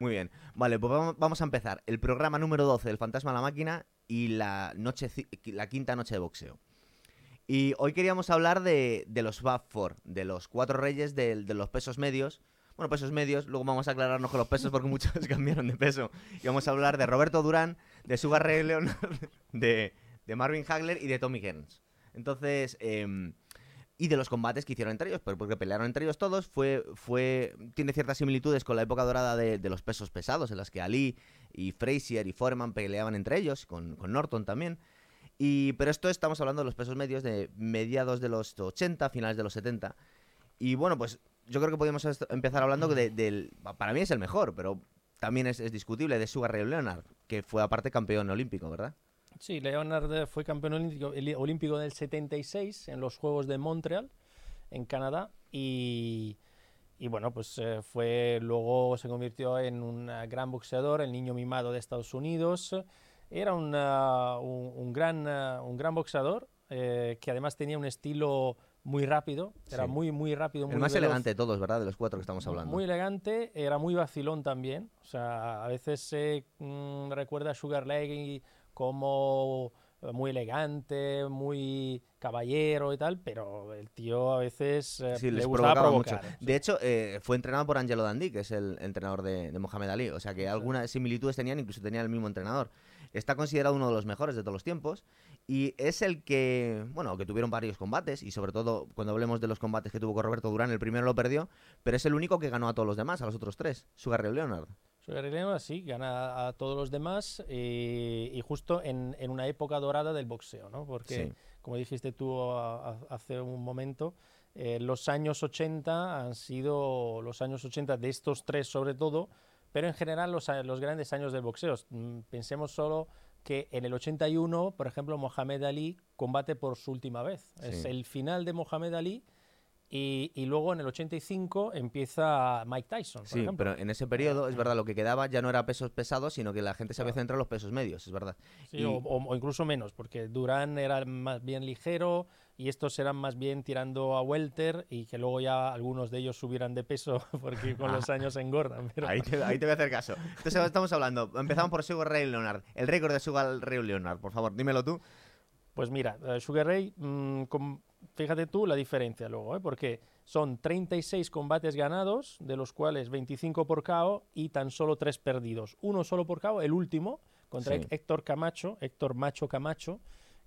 Muy bien. Vale, pues vamos- a empezar. El programa número 12 del Fantasma a la Máquina y la, noche, la quinta noche de boxeo. Y hoy queríamos hablar de, de los Fab Four, de los cuatro reyes del- de, los pesos medios. Bueno, pesos medios, luego vamos a aclararnos con los pesos porque muchos cambiaron de peso. Y vamos a hablar de Roberto Durán, de Sugar Ray Leonard, de, de Marvin Hagler y de Tommy Hearns. Entonces, em, y de los combates que hicieron entre ellos, porque pelearon entre ellos todos, fue, fue tiene ciertas similitudes con la época dorada de, de los pesos pesados, en las que Ali y Frazier y Foreman peleaban entre ellos, con, con Norton también. Y, pero esto estamos hablando de los pesos medios de mediados de los 80, finales de los 70. Y bueno, pues yo creo que podríamos est- empezar hablando de- del... Para mí es el mejor, pero también es, es discutible, de Sugar Ray Leonard, que fue aparte campeón olímpico, ¿verdad? Sí, Leonard fue campeón olímpico, el- olímpico del 76 en los Juegos de Montreal, en Canadá, y, y bueno, pues eh, fue luego se convirtió en un gran boxeador, el niño mimado de Estados Unidos. Era un, un, un gran, un gran boxeador eh, que además tenía un estilo muy rápido, era Sí. muy, muy rápido, muy El más veloz. elegante de todos, ¿verdad? De los cuatro que estamos hablando. Muy elegante, era muy vacilón también. O sea, a veces se mm, recuerda a Sugar Ray como eh, muy elegante, muy caballero y tal, pero el tío a veces eh, Sí, le les gustaba provocaba provocar. mucho. sí. De hecho, eh, fue entrenado por Angelo Dandy, que es el entrenador de, de Mohamed Ali. O sea que algunas similitudes tenían, incluso tenían el mismo entrenador. Está considerado uno de los mejores de todos los tiempos. Y es el que, bueno, que tuvieron varios combates. Y sobre todo, cuando hablemos de los combates que tuvo con Roberto Durán, el primero lo perdió. Pero es el único que ganó a todos los demás, a los otros tres. Sugar Ray Leonard. Leonard sí, gana a todos los demás eh, y justo en, en una época dorada del boxeo, ¿no? Porque, Sí. como dijiste tú a- a- hace un momento, eh, los años 80 han sido los años 80 de estos tres sobre todo, pero en general los, los grandes años del boxeo. Mm, Pensemos solo que en el 81, por ejemplo, Mohamed Ali combate por su última vez. Es Sí. el final de Mohamed Ali y, y luego en el 85 empieza Mike Tyson, por Sí, ejemplo. pero en ese periodo, es verdad, lo que quedaba ya no era pesos pesados, sino que la gente se había centrado en los pesos medios, es verdad. Sí, Y- o, incluso menos, porque Durán era más bien ligero y estos eran más bien tirando a welter y que luego ya algunos de ellos subieran de peso porque con los años engordan. Pero Ahí te, ahí te voy a hacer caso. Entonces estamos hablando, empezamos por Sugar Ray Leonard. El récord de Sugar Ray Leonard, por favor, dímelo tú. Pues mira, eh, Sugar Ray, mm, com- fíjate tú la diferencia luego, ¿eh? porque son 36 combates ganados, de los cuales 25 por KO y tan solo 3 perdidos. Uno solo por KO, el último, contra Sí. Héctor Camacho, Héctor Macho Camacho,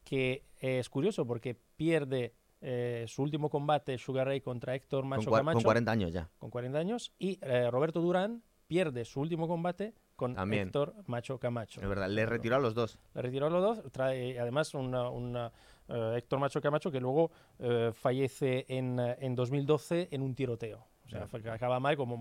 que eh, es curioso porque pierde eh, su último combate Sugar Ray contra Héctor Macho Camacho con 40 años ya. con 40 años y eh, Roberto Durán pierde su último combate con También. Héctor Macho Camacho. Es verdad, le retiró a los dos. Le retiró a los dos, trae además una, una, eh, Héctor Macho Camacho que luego eh, fallece en, eh, en 2012 en un tiroteo. O sea, acaba mal como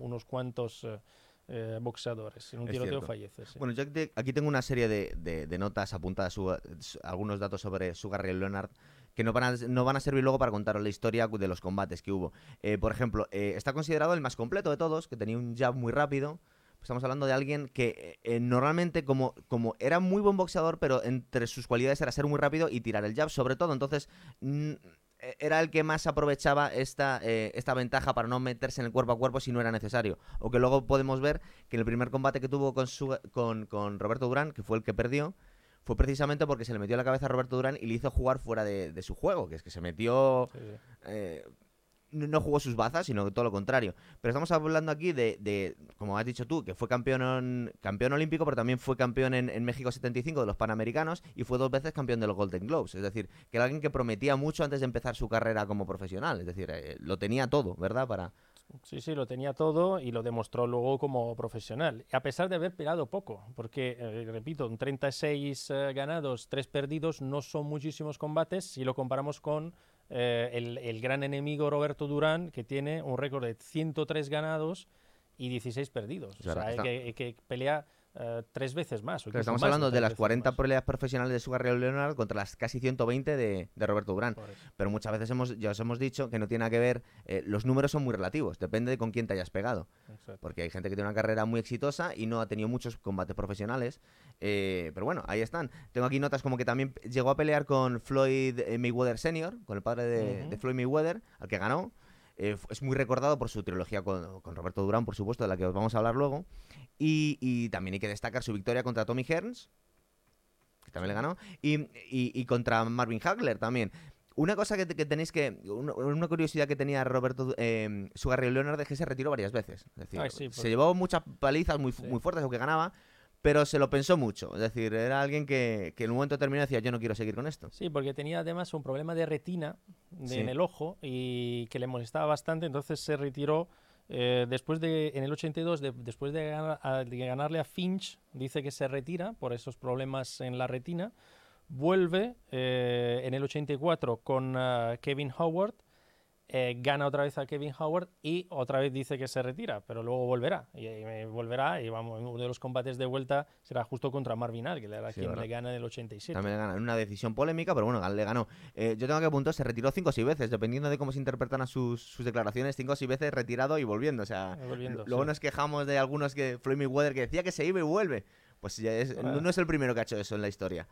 unos cuantos eh, eh, boxeadores. En un Es tiroteo fallece. sí. Bueno, yo aquí tengo una serie de, de- de notas apuntadas, su- su- algunos datos sobre Sugar Ray Leonard que no van, a, no van a servir luego para contaros la historia de los combates que hubo. Eh, por ejemplo, eh, está considerado el más completo de todos, que tenía un jab muy rápido. Estamos hablando de alguien que eh, normalmente como, como era muy buen boxeador, pero entre sus cualidades era ser muy rápido y tirar el jab sobre todo. Entonces eh, era el que más aprovechaba esta, eh, esta ventaja para no meterse en el cuerpo a cuerpo si no era necesario. O que luego podemos ver que en el primer combate que tuvo con, su- con, con Roberto Durán, que fue el que perdió, fue precisamente porque se le metió la cabeza a Roberto Durán y le hizo jugar fuera de, de su juego, que es que se metió... Sí, sí. eh, no jugó sus bazas, sino todo lo contrario. Pero estamos hablando aquí de, como has dicho tú, que fue campeón, campeón olímpico, pero también fue campeón en, en México 75 de los Panamericanos y fue dos veces campeón de los Golden Globes. Es decir, que era alguien que prometía mucho antes de empezar su carrera como profesional. Es decir, eh, lo tenía todo, ¿verdad? Para... Sí, sí, lo tenía todo y lo demostró luego como profesional. A pesar de haber pegado poco, porque, eh, repito, en 36 eh, ganados, 3 perdidos, no son muchísimos combates si lo comparamos con eh, el, el gran enemigo Roberto Durán, que tiene un récord de 103 ganados y 16 perdidos. O sea, o sea, está- que, que pelea eh, tres veces más. o Claro, incluso estamos más hablando de las veces 40 más. peleas profesionales de Sugar Ray Leonard contra las casi 120 de, de Roberto Durán. Pero muchas veces hemos, ya os hemos dicho que no tiene nada que ver, eh, los números son muy relativos, depende de con quién te hayas pegado. Exacto. Porque hay gente que tiene una carrera muy exitosa y no ha tenido muchos combates profesionales. eh, pero bueno, ahí están. Tengo aquí notas como que también llegó a pelear con Floyd eh, Mayweather Sr., con el padre de Floyd Mayweather, al que ganó. Eh, es muy recordado por su trilogía con, con, Roberto Durán, por supuesto, de la que os vamos a hablar luego. Y, y también hay que destacar su victoria contra Tommy Hearns, que también le ganó, y, y, y contra Marvin Hagler también. Una cosa que, que tenéis que. Una, una, curiosidad que tenía Roberto eh, Sugarry Leonard es que se retiró varias veces. Es decir, Ay, sí, se llevó muchas palizas muy, Sí. muy fuertes, aunque ganaba, pero se lo pensó mucho. Es decir, era alguien que, que en un momento determinado decía: Yo no quiero seguir con esto. Sí, porque tenía además un problema de retina de- Sí. en el ojo y que le molestaba bastante, entonces se retiró eh, después de, en el 82, de- después de, ganar- a- de ganarle a Finch, dice que se retira por esos problemas en la retina, vuelve eh, en el 84 con ah, Kevin Howard, eh, gana otra vez a Kevin Howard y otra vez dice que se retira, pero luego volverá. Y, volverá y vamos, uno de los combates de vuelta será justo contra Marvin Al, que Sí, quien le gana en el 87. También le ganó en una decisión polémica, pero bueno, le ganó. Eh, yo tengo que apuntar, se retiró cinco o seis veces, dependiendo de cómo se interpretan a sus, sus declaraciones, cinco o seis veces retirado y volviendo. O sea, volviendo, luego sí. nos quejamos de algunos que Floyd Mayweather que decía que se iba y vuelve. Pues ya es- no, no es el primero que ha hecho eso en la historia.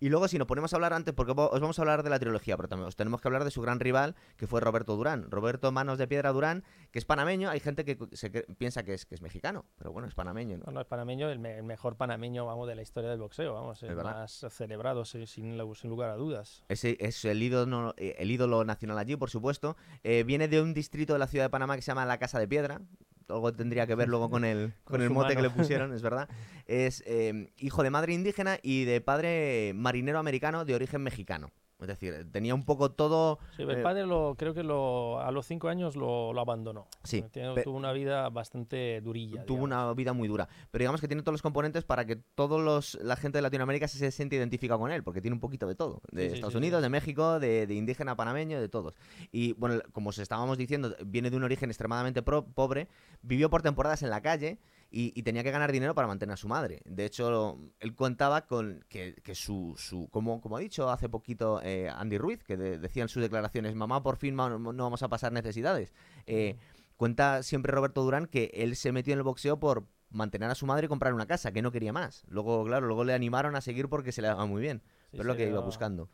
Y luego, si nos ponemos a hablar antes, porque os vamos a hablar de la trilogía, pero también os tenemos que hablar de su gran rival, que fue Roberto Durán. Roberto Manos de Piedra Durán, que es panameño. Hay gente que se piensa que es, que es mexicano, pero bueno, es panameño. ¿no? No, no, es panameño, el, me- el mejor panameño, vamos, de la historia del boxeo, vamos, el más celebrado, sin lugar a dudas. Ese es el ídolo, eh, el ídolo nacional allí, por supuesto. Eh, viene de un distrito de la ciudad de Panamá que se llama La Casa de Piedra. Algo tendría que ver luego con el, con Con el mote que le pusieron, es verdad. Es eh, hijo de madre indígena y de padre marinero americano de origen mexicano. Es decir, tenía un poco todo... Sí, el Eh, padre lo, creo que lo, a los cinco años lo, lo abandonó. Sí, Eh, tiene- tuvo una vida bastante durilla. Tuvo digamos. una vida muy dura. Pero digamos que tiene todos los componentes para que los, la gente de Latinoamérica se, se siente identificada con él, porque tiene un poquito de todo. De Sí, Estados sí, Unidos, de México, de, de indígena panameño, de todos. Y bueno, como os estábamos diciendo, viene de un origen extremadamente pro- pobre, vivió por temporadas en la calle y, y tenía que ganar dinero para mantener a su madre. De hecho, él contaba con que, que su, su como, como ha dicho hace poquito eh, Andy Ruiz, que de- decía en sus declaraciones, mamá, por fin ma- no vamos a pasar necesidades. Eh, Cuenta siempre Roberto Durán que él se metió en el boxeo por mantener a su madre y comprar una casa, que no quería más. Luego, claro, luego le animaron a seguir porque se le daba muy bien. Sí, pero es lo que iba buscando.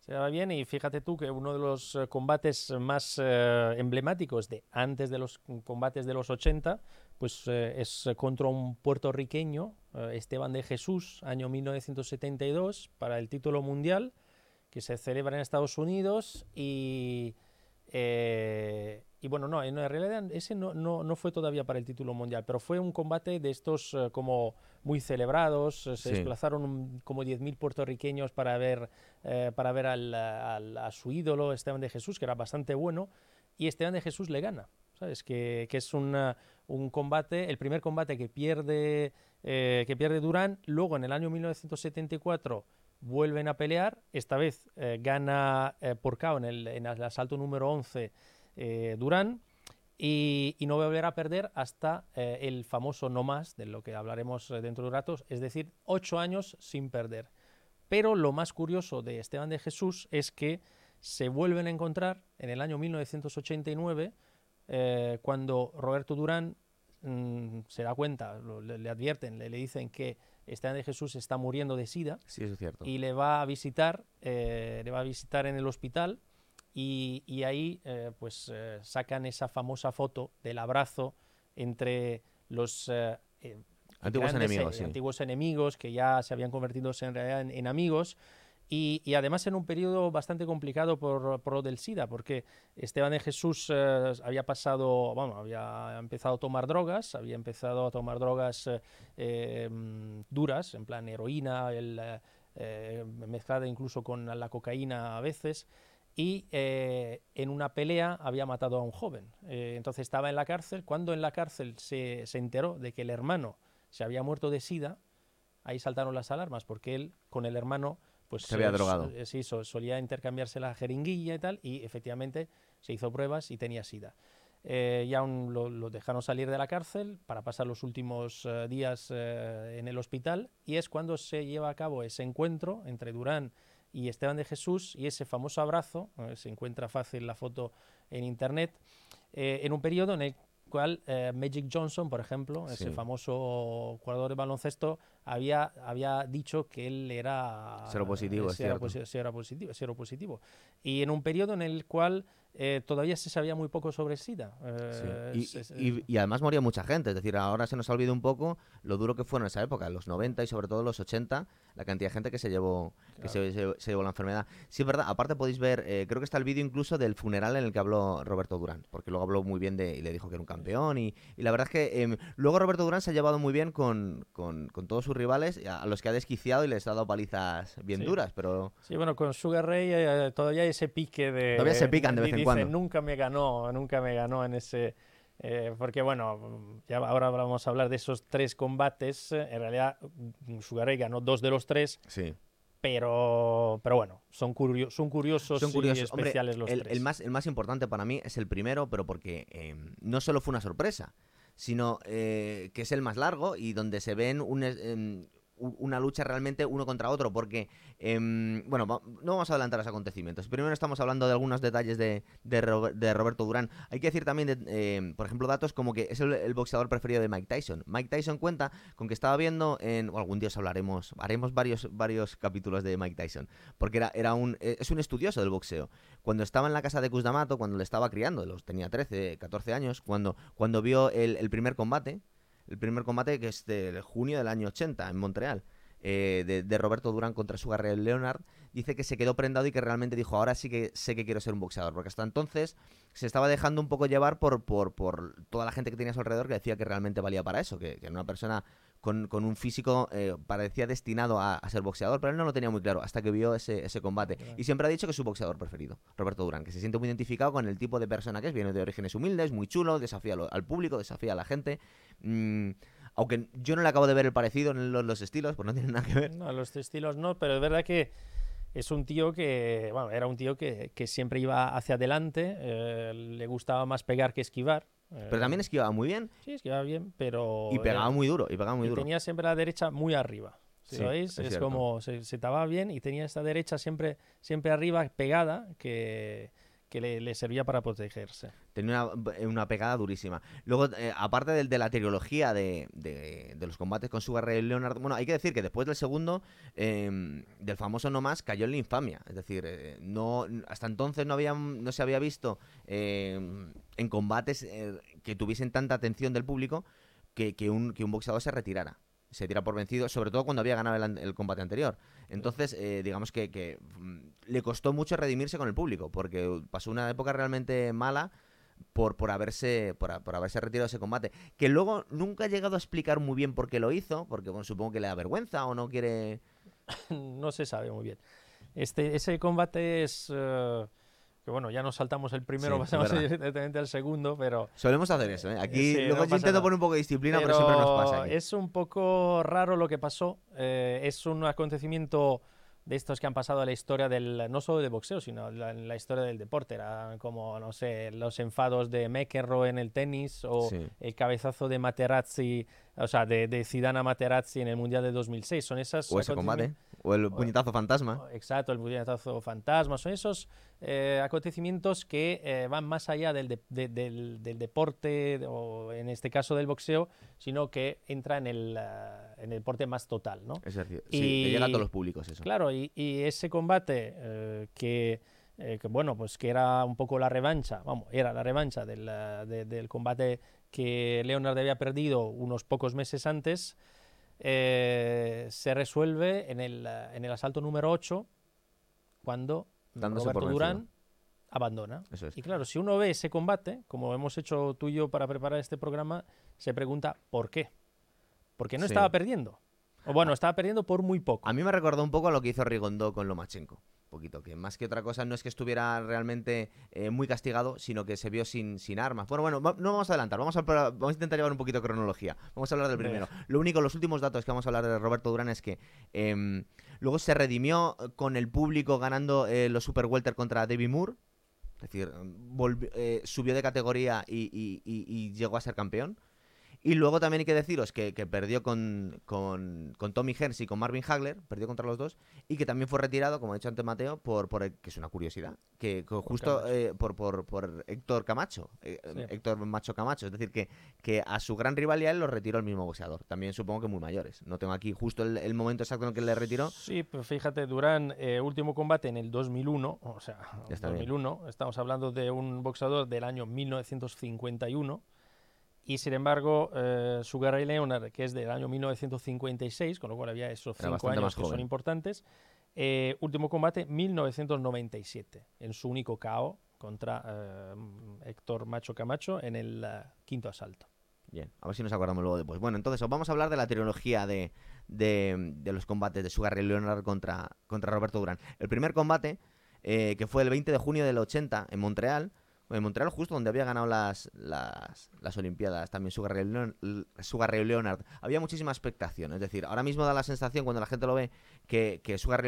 Se daba bien. Y fíjate tú que uno de los eh, combates más eh, emblemáticos de antes de los combates de los 80 pues eh, es contra un puertorriqueño, Esteban de Jesús, año 1972, para el título mundial que se celebra en Estados Unidos y, y bueno, no, en realidad ese no, no, no fue todavía para el título mundial, pero fue un combate de estos eh, como muy celebrados, eh, se Sí. desplazaron un- como 10.000 puertorriqueños para ver, eh, para ver al- al- a su ídolo Esteban de Jesús, que era bastante bueno, y Esteban de Jesús le gana. ¿Sabes? Que, que es una- un combate, el primer combate que pierde, eh, que pierde Durán. Luego, en el año 1974, vuelven a pelear. Esta vez eh, gana eh, por KO en el, en el asalto número 11 eh, Durán. Y, y no volverá a perder hasta eh, el famoso no más, de lo que hablaremos eh, dentro de ratos, es decir, ocho años sin perder. Pero lo más curioso de Esteban de Jesús es que se vuelven a encontrar en el año 1989, eh, cuando Roberto Durán mm, se da cuenta, lo- le, le advierten, le, le dicen que Esteban de Jesús está muriendo de sida Sí, eso es cierto. y le va a visitar, eh, le va a visitar en el hospital y, y ahí eh, pues eh, sacan esa famosa foto del abrazo entre los eh, eh, Antiguos grandes, enemigos, eh, sí. antiguos enemigos que ya se habían convertido en en, en amigos y, y además en un periodo bastante complicado por, por lo del SIDA, porque Esteban de Jesús eh, había pasado, bueno, había empezado a tomar drogas, había empezado a tomar drogas eh, mm, duras, en plan heroína, el, eh, eh, mezclada incluso con la cocaína a veces, y eh, en una pelea había matado a un joven. Eh, entonces estaba en la cárcel. Cuando en la cárcel se, se enteró de que el hermano se había muerto de sida, ahí saltaron las alarmas, porque él con el hermano pues Se había drogado. eh, sí, so- solía intercambiarse la jeringuilla y tal, y efectivamente se hizo pruebas y tenía sida. Eh, ya un- lo, lo dejaron salir de la cárcel para pasar los últimos días en el hospital y es cuando se lleva a cabo ese encuentro entre Durán y Esteban de Jesús y ese famoso abrazo, eh, se encuentra fácil la foto en internet, eh, en un periodo en el cual eh, Magic Johnson, por ejemplo, ese Sí. famoso jugador de baloncesto, había, había dicho que él era Seropositivo, es sí era cierto. posi- sí era positivo, positivo. Y en un periodo en el cual eh, todavía se sabía muy poco sobre SIDA. Eh, y, y- y además moría mucha gente. Es decir, ahora se nos ha olvidado un poco lo duro que fue en esa época, en los 90 y sobre todo los 80, la cantidad de gente que se llevó, que se, se- se llevó la enfermedad. Sí, es verdad. Aparte podéis ver, eh, creo que está el vídeo incluso del funeral en el que habló Roberto Durán, porque luego habló muy bien de y le dijo que era un campeón. Y, y la verdad es que em, luego Roberto Durán se ha llevado muy bien con, con- con todos sus rivales, a los que ha desquiciado y les ha dado palizas bien Sí. duras, pero Sí, bueno, con Sugar Ray eh, todavía hay ese pique de... Todavía se pican de vez en dice, cuando. Nunca me ganó, nunca me ganó en ese... eh, porque bueno, ya ahora vamos a hablar de esos tres combates. eh, En realidad, mm, Sugar Ray ganó dos de los tres, sí. pero, pero bueno, son, curio- son curiosos, Son curiosos. y Hombre, especiales los el, tres. el más, el más importante para mí es el primero, pero porque eh, no solo fue una sorpresa, sino eh, que es el más largo y donde se ven un, em, una lucha realmente uno contra otro, porque, em, bueno, no vamos a adelantar los acontecimientos. Primero estamos hablando de algunos detalles de, de, de Roberto Durán. Hay que decir también, de, em, por ejemplo, datos como que es el, boxeador preferido de Mike Tyson. Mike Tyson cuenta con que estaba viendo en, o algún día os hablaremos, haremos varios, varios capítulos de Mike Tyson, porque era, era un, eh, es un estudioso del boxeo. Cuando estaba en la casa de D'Amato, cuando le estaba criando, los tenía 13, 14 años, cuando, cuando vio el primer combate, el primer combate que es de junio del año 80 en Montreal, eh, de, de Roberto Durán contra Sugar Ray Leonard, dice que se quedó prendado y que realmente dijo, ahora sí que sé que quiero ser un boxeador, porque hasta entonces se estaba dejando un poco llevar por, por, por toda la gente que tenía a su alrededor que decía que realmente valía para eso, que, que era una persona con, con un físico eh, parecía destinado a, a ser boxeador, pero él no lo tenía muy claro hasta que vio ese, ese combate. Claro. Y siempre ha dicho que es su boxeador preferido, Roberto Durán, que se siente muy identificado con el tipo de persona que es, viene de orígenes humildes, muy chulo, desafía al público, desafía a la gente. Mm, aunque yo no le acabo de ver el parecido en los, los estilos, pues no tiene nada que ver. No, los estilos no, pero es verdad que es un tío que, bueno, era un tío que, que siempre iba hacia adelante, eh, le gustaba más pegar que esquivar. Eh, Pero también esquivaba muy bien Sí, esquivaba bien, pero... y pegaba era- muy duro, y pegaba muy y duro. tenía siempre la derecha muy arriba. Si Sí, lo veis, es como se, se estaba bien y tenía esta derecha siempre, siempre arriba pegada que, que le, servía para protegerse. Tenía una, una pegada durísima. Luego, eh, aparte del- de, la trilogía de, de- de los combates con Sugar Ray Leonard, bueno, hay que decir que después del segundo, eh, del famoso No Más, cayó en la infamia. Es decir, eh, no hasta entonces no, había, no se había visto eh, en combates eh, que tuviesen tanta atención del público que, que un, que un boxeador se retirara. Se tira por vencido, sobre todo cuando había ganado el, el combate anterior. Entonces, eh, digamos que, que, mm, le costó mucho redimirse con el público, porque pasó una época realmente mala por, por, haberse, por, haberse retirado ese combate. Que luego nunca ha llegado a explicar muy bien por qué lo hizo, porque bueno, supongo que le da vergüenza o no quiere... no se sabe muy bien. Este, ese combate es... eh, que bueno, ya nos saltamos el primero, Sí, pasamos directamente al segundo, pero... Solemos hacer eso, ¿eh? Aquí Sí, luego no yo intento poner un poco de disciplina, pero, siempre nos pasa. aquí. es un poco raro lo que pasó. eh, es un acontecimiento de estos que han pasado a la historia del, no solo del boxeo, sino la, la historia del deporte. Era como, no sé, los enfados de McEnroe en el tenis o Sí. el cabezazo de Materazzi, o sea, de, de Zidane a Materazzi en el Mundial de 2006. Son esas O ese combate, o el puñetazo fantasma. Exacto, el puñetazo fantasma. Son esos eh, acontecimientos que eh, van más allá del, de- de- del, del deporte, o en este caso del boxeo, sino que entra en el, ah, en el deporte más total, ¿no? Es decir, Y- llega a todos los públicos eso. Claro, y, y ese combate eh, que, eh, que, bueno, pues que era un poco la revancha, vamos, era la revancha del, de- del combate que Leonard había perdido unos pocos meses antes, eh, se resuelve en el, ah, en el asalto número 8, cuando Dándose Roberto. Durán abandona. Es. Y claro, si uno ve ese combate, como hemos hecho tú y yo para preparar este programa, se pregunta ¿por qué? Porque no Sí. estaba perdiendo. O bueno, estaba perdiendo por muy poco. A mí me recordó un poco a lo que hizo Rigondo con Lomachenko. Poquito, que más que otra cosa no es que estuviera realmente eh, muy castigado, sino que se vio sin, sin armas. Bueno, bueno, va- no vamos a adelantar, vamos a, vamos a intentar llevar un poquito de cronología. Vamos a hablar del primero. Lo único, los últimos datos que vamos a hablar de Roberto Durán es que em, luego se redimió con el público ganando eh, los Super Welter contra David Moore. Es decir, volvi- eh, subió de categoría y, y- y- y llegó a ser campeón. Y luego también hay que deciros que, que perdió con, con, con Tommy Hearns y con Marvin Hagler, perdió contra los dos, y que también fue retirado, como ha dicho antes Mateo, por, por el- que es una curiosidad, que, que justo eh, por, por, por Héctor Camacho, eh, Sí. Héctor Macho Camacho, es decir, que, que a su gran rival ya él lo retiró el mismo boxeador, también supongo que muy mayores. No tengo aquí justo el, el momento exacto en el que le retiró. Sí, pues fíjate, Durán, eh, último combate en el 2001, o sea, está bien. 2001, estamos hablando de un boxeador del año 1951, y sin embargo, eh, Sugar Ray Leonard, que es del año 1956, con lo cual había esos Era cinco años que son importantes, eh, último combate 1997, en su único KO contra eh, Héctor Macho Camacho en el eh, quinto asalto. Bien, a ver si nos acordamos luego después. Bueno, entonces os vamos a hablar de la trilogía de, de, de los combates de Sugar Ray Leonard contra, contra Roberto Durán. El primer combate, eh, que fue el 20 de junio del 80 en Montreal, en Montreal justo donde había ganado las, las, las Olimpiadas también Sugar Ray, Leonard, había muchísima expectación. Es decir, ahora mismo da la sensación cuando la gente lo ve que, que Sugar,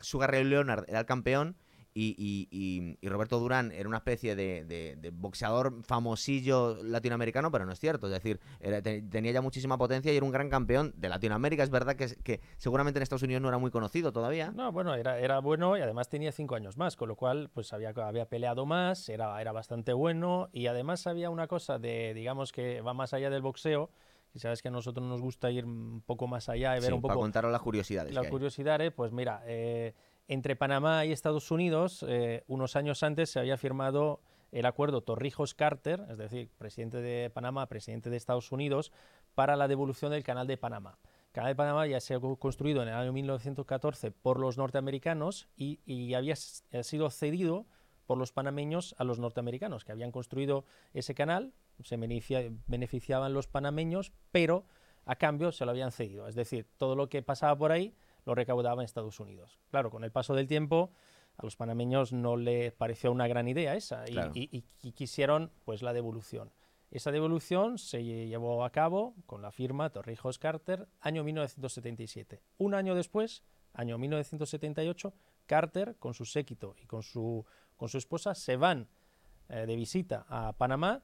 Sugar Ray Leonard era el campeón y, y- y- y Roberto Durán era una especie de, de- de boxeador famosillo latinoamericano, pero no es cierto. Es decir, era- te- tenía ya muchísima potencia y era un gran campeón de Latinoamérica. Es verdad que, que seguramente en Estados Unidos no era muy conocido todavía. No, bueno, era, era bueno y además tenía cinco años más, con lo cual pues había, había peleado más, era, era bastante bueno y además había una cosa de, digamos que va más allá del boxeo, y sabes que a nosotros nos gusta ir un poco más allá y ver Sí, un para poco contaros las curiosidades. la que hay. curiosidad, eh, pues mira, eh, entre Panamá y Estados Unidos, eh, unos años antes se había firmado el acuerdo Torrijos-Carter, es decir, presidente de Panamá, presidente de Estados Unidos, para la devolución del Canal de Panamá. El Canal de Panamá ya se ha co- construido en el año 1914 por los norteamericanos y, y había sido cedido por los panameños a los norteamericanos, que habían construido ese canal, se beneficia- beneficiaban los panameños, pero a cambio se lo habían cedido. Es decir, todo lo que pasaba por ahí lo recaudaba en Estados Unidos. Claro, con el paso del tiempo a los panameños no les pareció una gran idea esa y, Claro. y- y- y quisieron pues la devolución. Esa devolución se lle- llevó a cabo con la firma Torrijos Carter año 1977. Un año después, año 1978, Carter con su séquito y con su, con su esposa se van eh, de visita a Panamá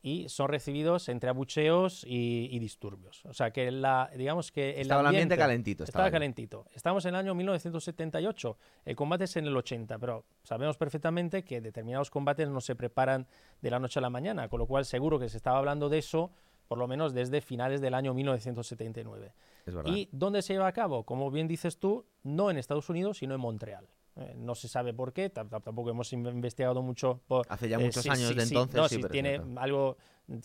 y son recibidos entre abucheos y, y disturbios. O sea que la, digamos que el Estaba el ambiente ambiente- calentito. estaba allí. calentito. Estamos en el año 1978. El combate es en el 80, pero sabemos perfectamente que determinados combates no se preparan de la noche a la mañana, con lo cual seguro que se estaba hablando de eso por lo menos desde finales del año 1979. Es verdad. ¿Y dónde se lleva a cabo? Como bien dices tú, no en Estados Unidos, sino en Montreal. Eh, no se sabe por qué, tam- tam- tampoco hemos in- investigado mucho por, Hace ya eh, muchos años sí, de sí. entonces. No, sí, si tiene algo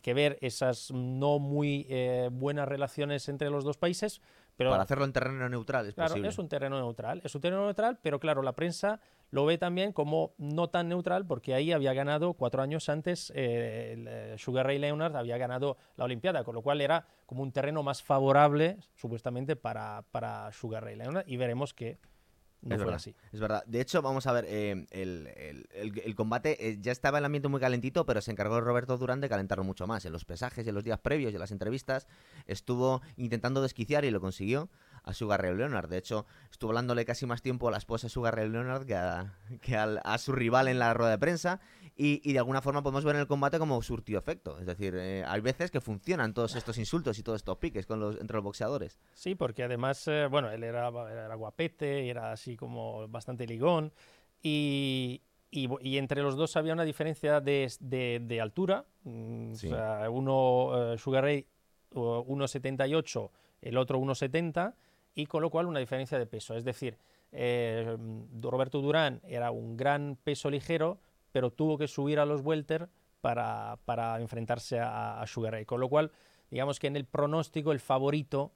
que ver esas no muy eh, buenas relaciones entre los dos países, pero Para hacerlo en terreno neutral es claro, posible. es un terreno neutral. Es un terreno neutral, pero claro, la prensa lo ve también como no tan neutral porque ahí había ganado cuatro años antes eh, Sugar Ray Leonard había ganado la Olimpiada, con lo cual era como un terreno más favorable supuestamente para, para Sugar Ray Leonard y veremos que no Es verdad. así. Es verdad. De hecho, vamos a ver, eh, el, el- el- el combate eh, ya estaba el ambiente muy calentito, pero se encargó Roberto Durán de calentarlo mucho más. En los pesajes, en los días previos y en las entrevistas, estuvo intentando desquiciar y lo consiguió a Sugar Ray Leonard. De hecho, estuvo hablándole casi más tiempo a la esposa de Sugar Ray Leonard que, a, que al- a su rival en la rueda de prensa. Y, y de alguna forma podemos ver en el combate como surtió efecto. Es decir, eh, hay veces que funcionan todos estos insultos y todos estos piques con los, entre los boxeadores. Sí, porque además, eh, bueno, él era, era guapete, era así como bastante ligón, y, y, y entre los dos había una diferencia de, de- de altura. mm, Sí. O sea, uno, eh, Sugar Ray, o 1,78, el otro 1,70, y con lo cual una diferencia de peso. Es decir, eh, Roberto Durán era un gran peso ligero, pero tuvo que subir a los welter para, para enfrentarse a, a Sugar Ray. Con lo cual, digamos que en el pronóstico el favorito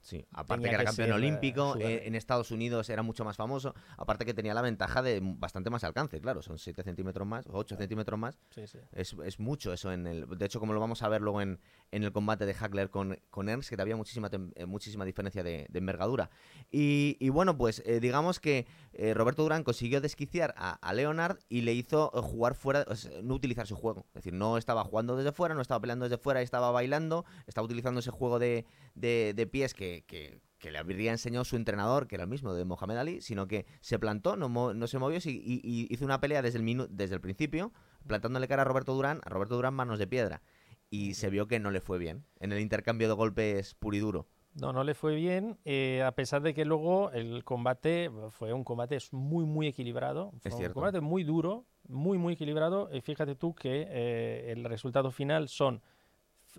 Sí, aparte Tenía que era campeón ser, eh, olímpico, eh, en Estados Unidos era mucho más famoso, aparte que tenía la ventaja de bastante más alcance, claro, son 7 centímetros más, o 8 centímetros más, Sí, sí. es, es mucho eso en el... De hecho, como lo vamos a ver luego en, en el combate de Hagler con, con Ernst, que había muchísima, eh, muchísima diferencia de, de envergadura. Y, y bueno, pues eh, digamos que Roberto Durán consiguió desquiciar a, a Leonard y le hizo jugar fuera, o sea, no utilizar su juego. Es decir, no estaba jugando desde fuera, no estaba peleando desde fuera, estaba bailando, estaba utilizando ese juego de, de, de pies que, que- que le habría enseñado su entrenador, que era el mismo de Mohamed Ali, sino que se plantó, no, no se movió y, y hizo una pelea desde el, minu- desde el principio, plantándole cara a Roberto Durán, a Roberto Durán manos de piedra. y se vio que no le fue bien en el intercambio de golpes puro y duro. No, no le fue bien, eh, a pesar de que luego el combate fue un combate muy, muy equilibrado. Fue Es un cierto. combate muy duro, muy, muy equilibrado. Y fíjate tú que eh, el resultado final son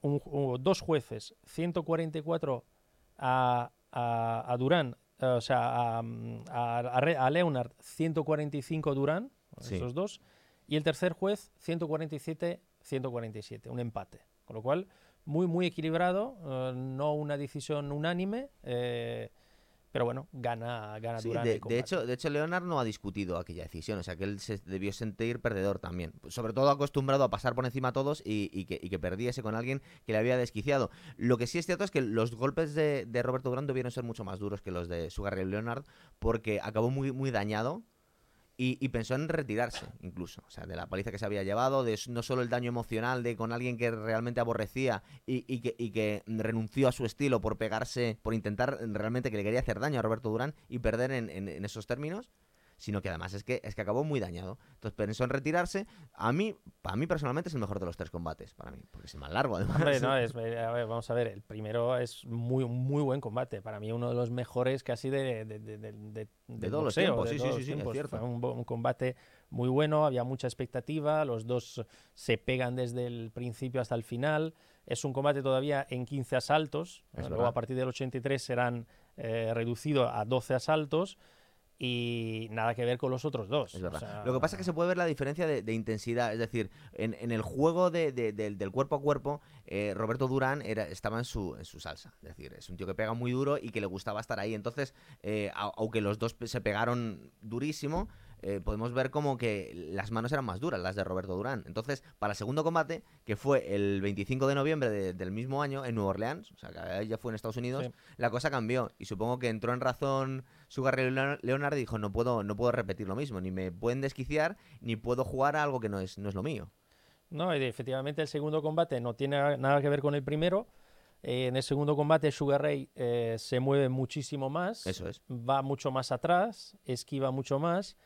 un- un- dos jueces, 144 a, a, a Durán, eh, o sea, a, a, Leonard, 145 Durán, Sí. esos dos, y el tercer juez, 147-147, un empate. Con lo cual, muy, muy equilibrado, eh, no una decisión unánime, eh, pero bueno, gana, gana Sí, Durán de, hecho, de hecho, Leonard no ha discutido aquella decisión, o sea que él se debió sentir perdedor también. Sobre todo acostumbrado a pasar por encima a todos y, y que, y que perdiese con alguien que le había desquiciado. Lo que sí es cierto es que los golpes de, de Roberto Durán debieron ser mucho más duros que los de Sugar Leonard porque acabó muy, muy dañado. Y, y pensó en retirarse, incluso. O sea, de la paliza que se había llevado, de no solo el daño emocional de con alguien que realmente aborrecía y, y que, y que renunció a su estilo por pegarse, por intentar realmente que le quería hacer daño a Roberto Durán y perder en- en esos términos, sino que además es que, es que acabó muy dañado. Entonces pensó en retirarse. A mí, para mí personalmente es el mejor de los tres combates, para mí, porque es el más largo además. Hombre, no, es, eh, a ver, vamos a ver, el primero es muy, muy buen combate. Para mí, uno de los mejores casi de, de, de, de- de- todos los boxeo, tiempos, de sí, sí, todos sí, los sí, es tiempos. cierto. Fue un, un combate muy bueno, había mucha expectativa, los dos se pegan desde el principio hasta el final. Es un combate todavía en 15 asaltos, Es luego verdad. a partir del 83 serán eh, reducidos a 12 asaltos y nada que ver con los otros dos. Es o verdad. sea, Lo que pasa es que se puede ver la diferencia de, de intensidad. Es decir, en, en el juego de- de- del- del cuerpo a cuerpo, eh, Roberto Durán era, estaba en su, en su salsa. Es decir, es un tío que pega muy duro y que le gustaba estar ahí. Entonces, eh, au- aunque los dos se pegaron durísimo, eh, podemos ver como que las manos eran más duras, las de Roberto Durán. Entonces, para el segundo combate, que fue el 25 de noviembre de- del mismo año en Nueva Orleans, o sea, que ya fue en Estados Unidos, Sí. la cosa cambió. Y supongo que entró en razón Sugar Ray Leonard y dijo, no puedo, no puedo repetir lo mismo, ni me pueden desquiciar, ni puedo jugar a algo que no es, no es lo mío. No, efectivamente el segundo combate no tiene nada que ver con el primero. Eh, en el segundo combate Sugar Ray eh, se mueve muchísimo más, Eso es. va mucho más atrás, esquiva mucho más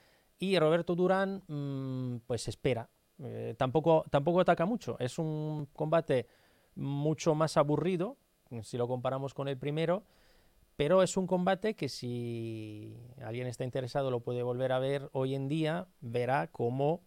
y Roberto Durán mm, pues espera. Eh, tampoco, tampoco ataca mucho. Es un combate mucho más aburrido si lo comparamos con el primero, pero es un combate que si alguien está interesado lo puede volver a ver hoy en día, verá cómo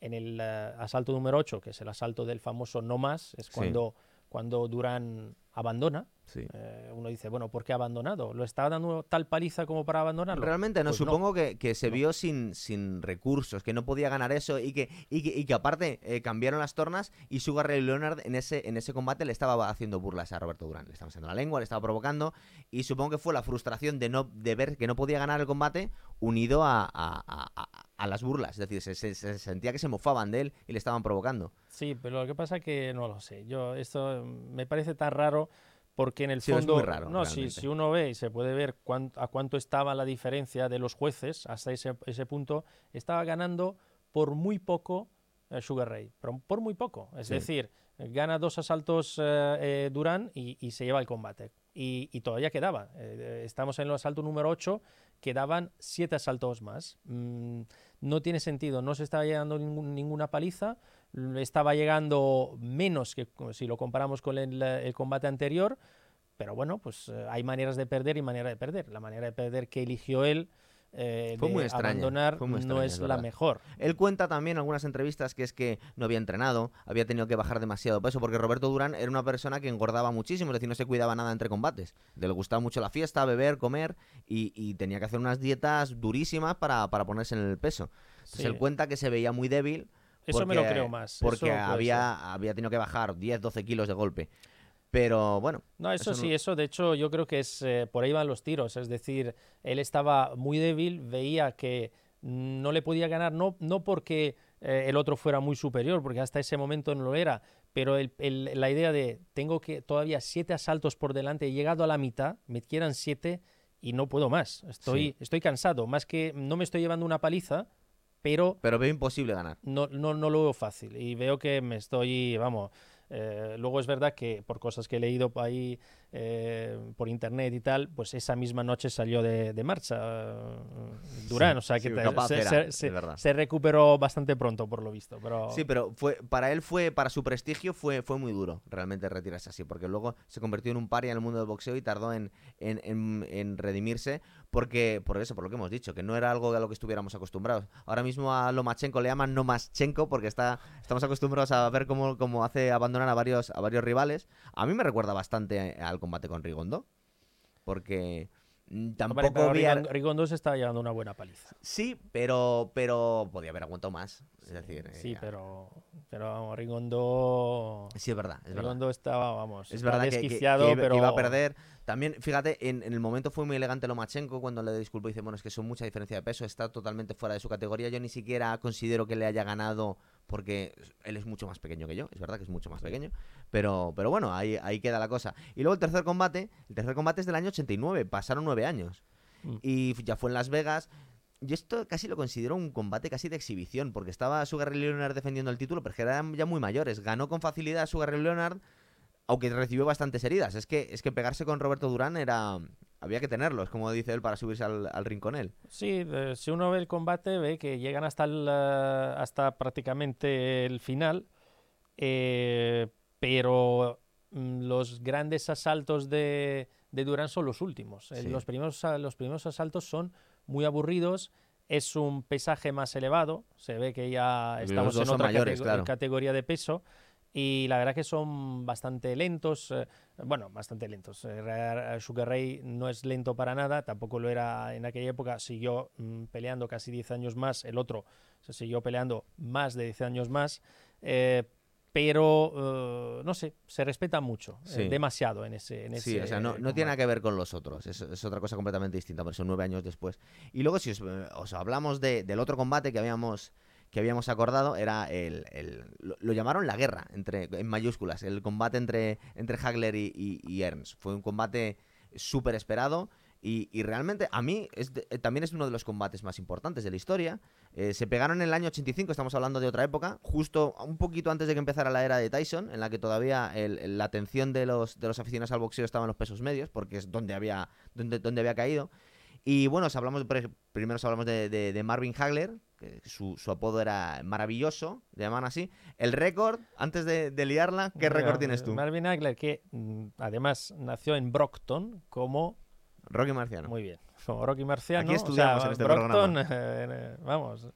en el eh, asalto número 8, que es el asalto del famoso no más, es Sí. cuando, cuando Durán abandona. Sí. Eh, uno dice, bueno, ¿por qué ha abandonado? ¿Lo estaba dando tal paliza como para abandonarlo? Realmente no, Pues no. supongo que, que se No. vio sin, sin recursos, que no podía ganar eso y que, y que, y que aparte eh, cambiaron las tornas y Sugar Ray Leonard en ese, en ese combate le estaba haciendo burlas a Roberto Durán. Le estaba haciendo la lengua, le estaba provocando y supongo que fue la frustración de, no, de ver que no podía ganar el combate unido a, a- a- a- a las burlas. Es decir, se, se- se sentía que se mofaban de él y le estaban provocando. Sí, pero lo que pasa que no lo sé. Yo esto mm, me parece tan raro porque en el Sí, es fondo muy raro, no, si, si uno ve y se puede ver cuán- a cuánto estaba la diferencia de los jueces hasta ese, ese punto, estaba ganando por muy poco eh, Sugar Ray, pero por muy poco. Es Sí. decir, gana dos asaltos eh, eh, Durán y, y se lleva el combate. Y, y todavía quedaba. eh, estamos en el asalto número 8, quedaban siete asaltos más. Mm, no tiene sentido, no se estaba llegando ningún- ninguna paliza, estaba llegando menos que si lo comparamos con el, el combate anterior, pero bueno, pues eh, hay maneras de perder y manera de perder. La manera de perder que eligió él eh, Fue de muy extraña, abandonar fue muy no es la mejor. Él cuenta también en algunas entrevistas que es que no había entrenado, había tenido que bajar demasiado peso, porque Roberto Durán era una persona que engordaba muchísimo, es decir, no se cuidaba nada entre combates. Le gustaba mucho la fiesta, beber, comer, y, y tenía que hacer unas dietas durísimas para, para ponerse en el peso. Entonces Sí. él cuenta que se veía muy débil. Eso me lo porque- creo más. Porque ser. había, había tenido que bajar 10, 12 kilos de golpe. Pero bueno, No, eso, Eso sí, no- eso de hecho yo creo que es eh, por ahí van los tiros. Es decir, él estaba muy débil, veía que no le podía ganar, no, no porque eh, el otro fuera muy superior, porque hasta ese momento no lo era, pero el- el- la idea de tengo que todavía siete asaltos por delante, he llegado a la mitad, me quedan siete y no puedo más. Estoy, Sí. estoy cansado, más que no me estoy llevando una paliza, pero pero veo imposible ganar. no, no, no lo veo fácil y veo que me estoy, vamos, eh, luego es verdad que por cosas que he leído por ahí eh, por internet y tal, pues esa misma noche salió de, de marcha eh, Durán, o sea que sí, te- se, era, se- se recuperó bastante pronto por lo visto, pero Sí, pero fue para él fue para su prestigio fue, fue muy duro realmente retirarse así, porque luego se convirtió en un paria en el mundo del boxeo y tardó en, en, en- en redimirse porque por eso, por lo que hemos dicho, que no era algo a lo que estuviéramos acostumbrados. Ahora mismo a Lomachenko le llaman Nomaschenko porque está estamos acostumbrados a ver cómo, cómo hace abandonar a varios a varios rivales. A mí me recuerda bastante al combate con Rigondo, porque mm, tampoco pero vi a- Rigon- Rigondo se estaba llevando una buena paliza. Sí, pero pero podía haber aguantado más, es decir, Sí, eh, pero, pero vamos, Rigondo, sí es verdad, es verdad. Rigondo estaba, vamos, Es verdad que, que- desquiciado, que iba, que iba a perder. También, fíjate, en, en el momento fue muy elegante Lomachenko cuando le disculpó y dice, bueno, es que son mucha diferencia de peso, está totalmente fuera de su categoría. Yo ni siquiera considero que le haya ganado porque él es mucho más pequeño que yo, es verdad que es mucho más pequeño, pero, pero bueno, ahí, ahí queda la cosa. Y luego el tercer combate, el tercer combate es del año 89, pasaron nueve años. Mm. Y ya fue en Las Vegas. Yo esto casi lo considero un combate casi de exhibición, porque estaba Sugar Ray Leonard defendiendo el título, pero que eran ya muy mayores. Ganó con facilidad a Sugar Ray Leonard, aunque recibió bastantes heridas. Es que, es que pegarse con Roberto Durán era. Había que tenerlo, es como dice él, para subirse al, al rinconel. Sí, de- si uno ve el combate, ve que llegan hasta, el, eh, hasta prácticamente el final, eh, pero mm, los grandes asaltos de, de Durán son los últimos. Eh, Sí. Los, primeros, los primeros asaltos son muy aburridos, es un pesaje más elevado, se ve que ya estamos en otra mayores, catego- claro. categoría de peso. Y la verdad que son bastante lentos, eh, bueno, bastante lentos. Eh, Sugar Ray no es lento para nada, tampoco lo era en aquella época, siguió mm, peleando casi 10 años más, el otro se siguió peleando más de 10 años más, eh, pero eh, no sé, se respeta mucho, eh, Sí. demasiado en ese, en ese Sí, o sea, no, no tiene nada que ver con los otros. Es, es otra cosa completamente distinta, por eso nueve años después. Y luego, si os, os hablamos de- del otro combate que habíamos que habíamos acordado era el, el- lo, llamaron la guerra entre en mayúsculas el combate entre entre Hagler y, Ernst. Fue un combate súper esperado y, y realmente a mí es de- eh, también es uno de los combates más importantes de la historia. Eh, se pegaron en el año 85 estamos hablando de otra época justo un poquito antes de que empezara la era de Tyson en la que todavía el- la atención de los de los aficionados al boxeo estaba en los pesos medios porque es donde había donde, donde había caído y bueno, os hablamos, primero os hablamos de, de- de Marvin Hagler, que su, su apodo era maravilloso, le llamaban así. El récord, antes de, de liarla, ¿qué Bueno, récord tienes tú? Marvin Hagler, que mm, además nació en Brockton como Rocky Marciano. Muy bien. Como Rocky Marciano. Aquí estudiamos o sea, en este Brockton, programa. eh, vamos,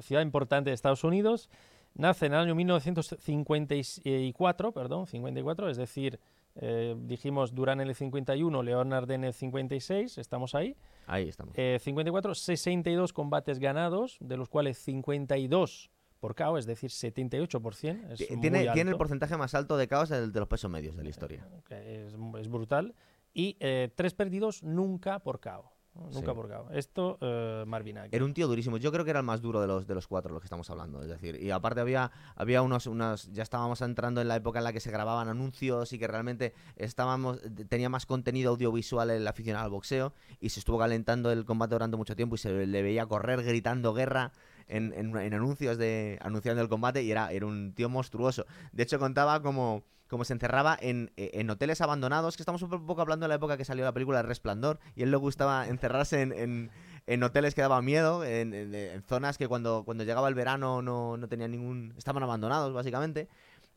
ciudad importante de Estados Unidos. Nace en el año 1954, perdón, 54, es decir, eh, dijimos Durán en el 51, Leonard en el 56, estamos ahí. Ahí estamos. Eh, 54, 62 combates ganados, de los cuales 52 por KO, es decir, 78%. Es Ti- muy tiene, tiene el alto. porcentaje más alto de caos del- de los pesos medios de la historia. que es, es brutal. Y eh, tres perdidos nunca por KO. Nunca Sí. por. Esto, eh, Marvin. Era un tío durísimo. Yo creo que era el más duro de los, de los cuatro, los que estamos hablando. Es decir, y aparte había, había unos, unos. Ya estábamos entrando en la época en la que se grababan anuncios y que realmente estábamos. Tenía más contenido audiovisual el aficionado al boxeo. Y se estuvo calentando el combate durante mucho tiempo y se le veía correr gritando guerra. En, en- en anuncios de anunciando el combate y era, era un tío monstruoso. De hecho, contaba como, como se encerraba en, en hoteles abandonados, que estamos un poco hablando de la época que salió la película El Resplandor, y él le gustaba encerrarse en, en, en hoteles que daba miedo, en zonas que cuando, cuando llegaba el verano no, no tenían ningún... estaban abandonados, básicamente.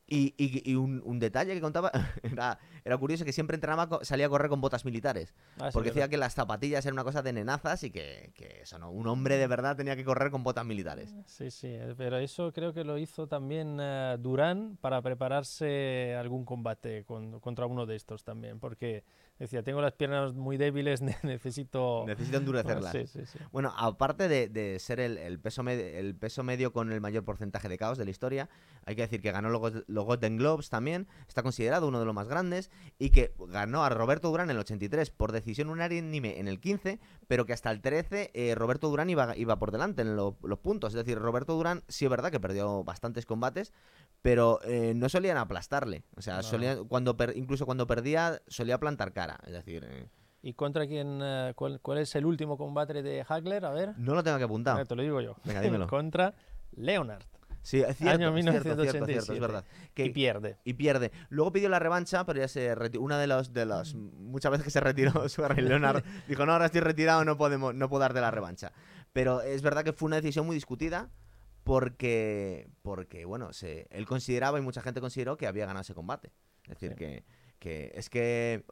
Y, y- y un, un detalle que contaba era, era curioso, que siempre entrenaba, salía a correr con botas militares. Ah, Porque decía que las zapatillas eran una cosa de nenazas y que, que eso no, un hombre de verdad tenía que correr con botas militares. Sí, sí, eh, pero eso creo que lo hizo también eh, Durán para prepararse algún combate con- contra uno de estos también, porque decía, tengo las piernas muy débiles, ne- necesito... Necesito endurecerlas. Sí, sí, sí. Bueno, aparte de, de ser el, el peso el peso medio con el mayor porcentaje de caos de la historia, hay que decir que ganó los, los Golden Globes también, está considerado uno de los más grandes, y que ganó a Roberto Durán en el 83 por decisión unánime en el 15, pero que hasta el 13 eh, Roberto Durán iba, iba por delante en lo- los puntos. Es decir, Roberto Durán sí es verdad que perdió bastantes combates, pero eh, no solían aplastarle. O sea, No. solían- cuando per- incluso cuando perdía solía plantar cara. Es decir, eh, ¿Y contra quién, eh, cuál, cuál es el último combate de Hagler? A ver, no lo tengo que apuntar. te lo digo yo. Venga, dímelo. contra Leonard. Sí, es cierto, Año es cierto, cierto, 1987. cierto, es verdad. Que- Y pierde. y pierde. Luego pidió la revancha, pero ya se retiró. Una de los de las muchas veces que se retiró Ray Leonard dijo, "No, ahora estoy retirado, no podemos no puedo darte la revancha." Pero es verdad que fue una decisión muy discutida porque porque bueno, se, él consideraba y mucha gente consideró que había ganado ese combate. Es decir, Sí. que que es que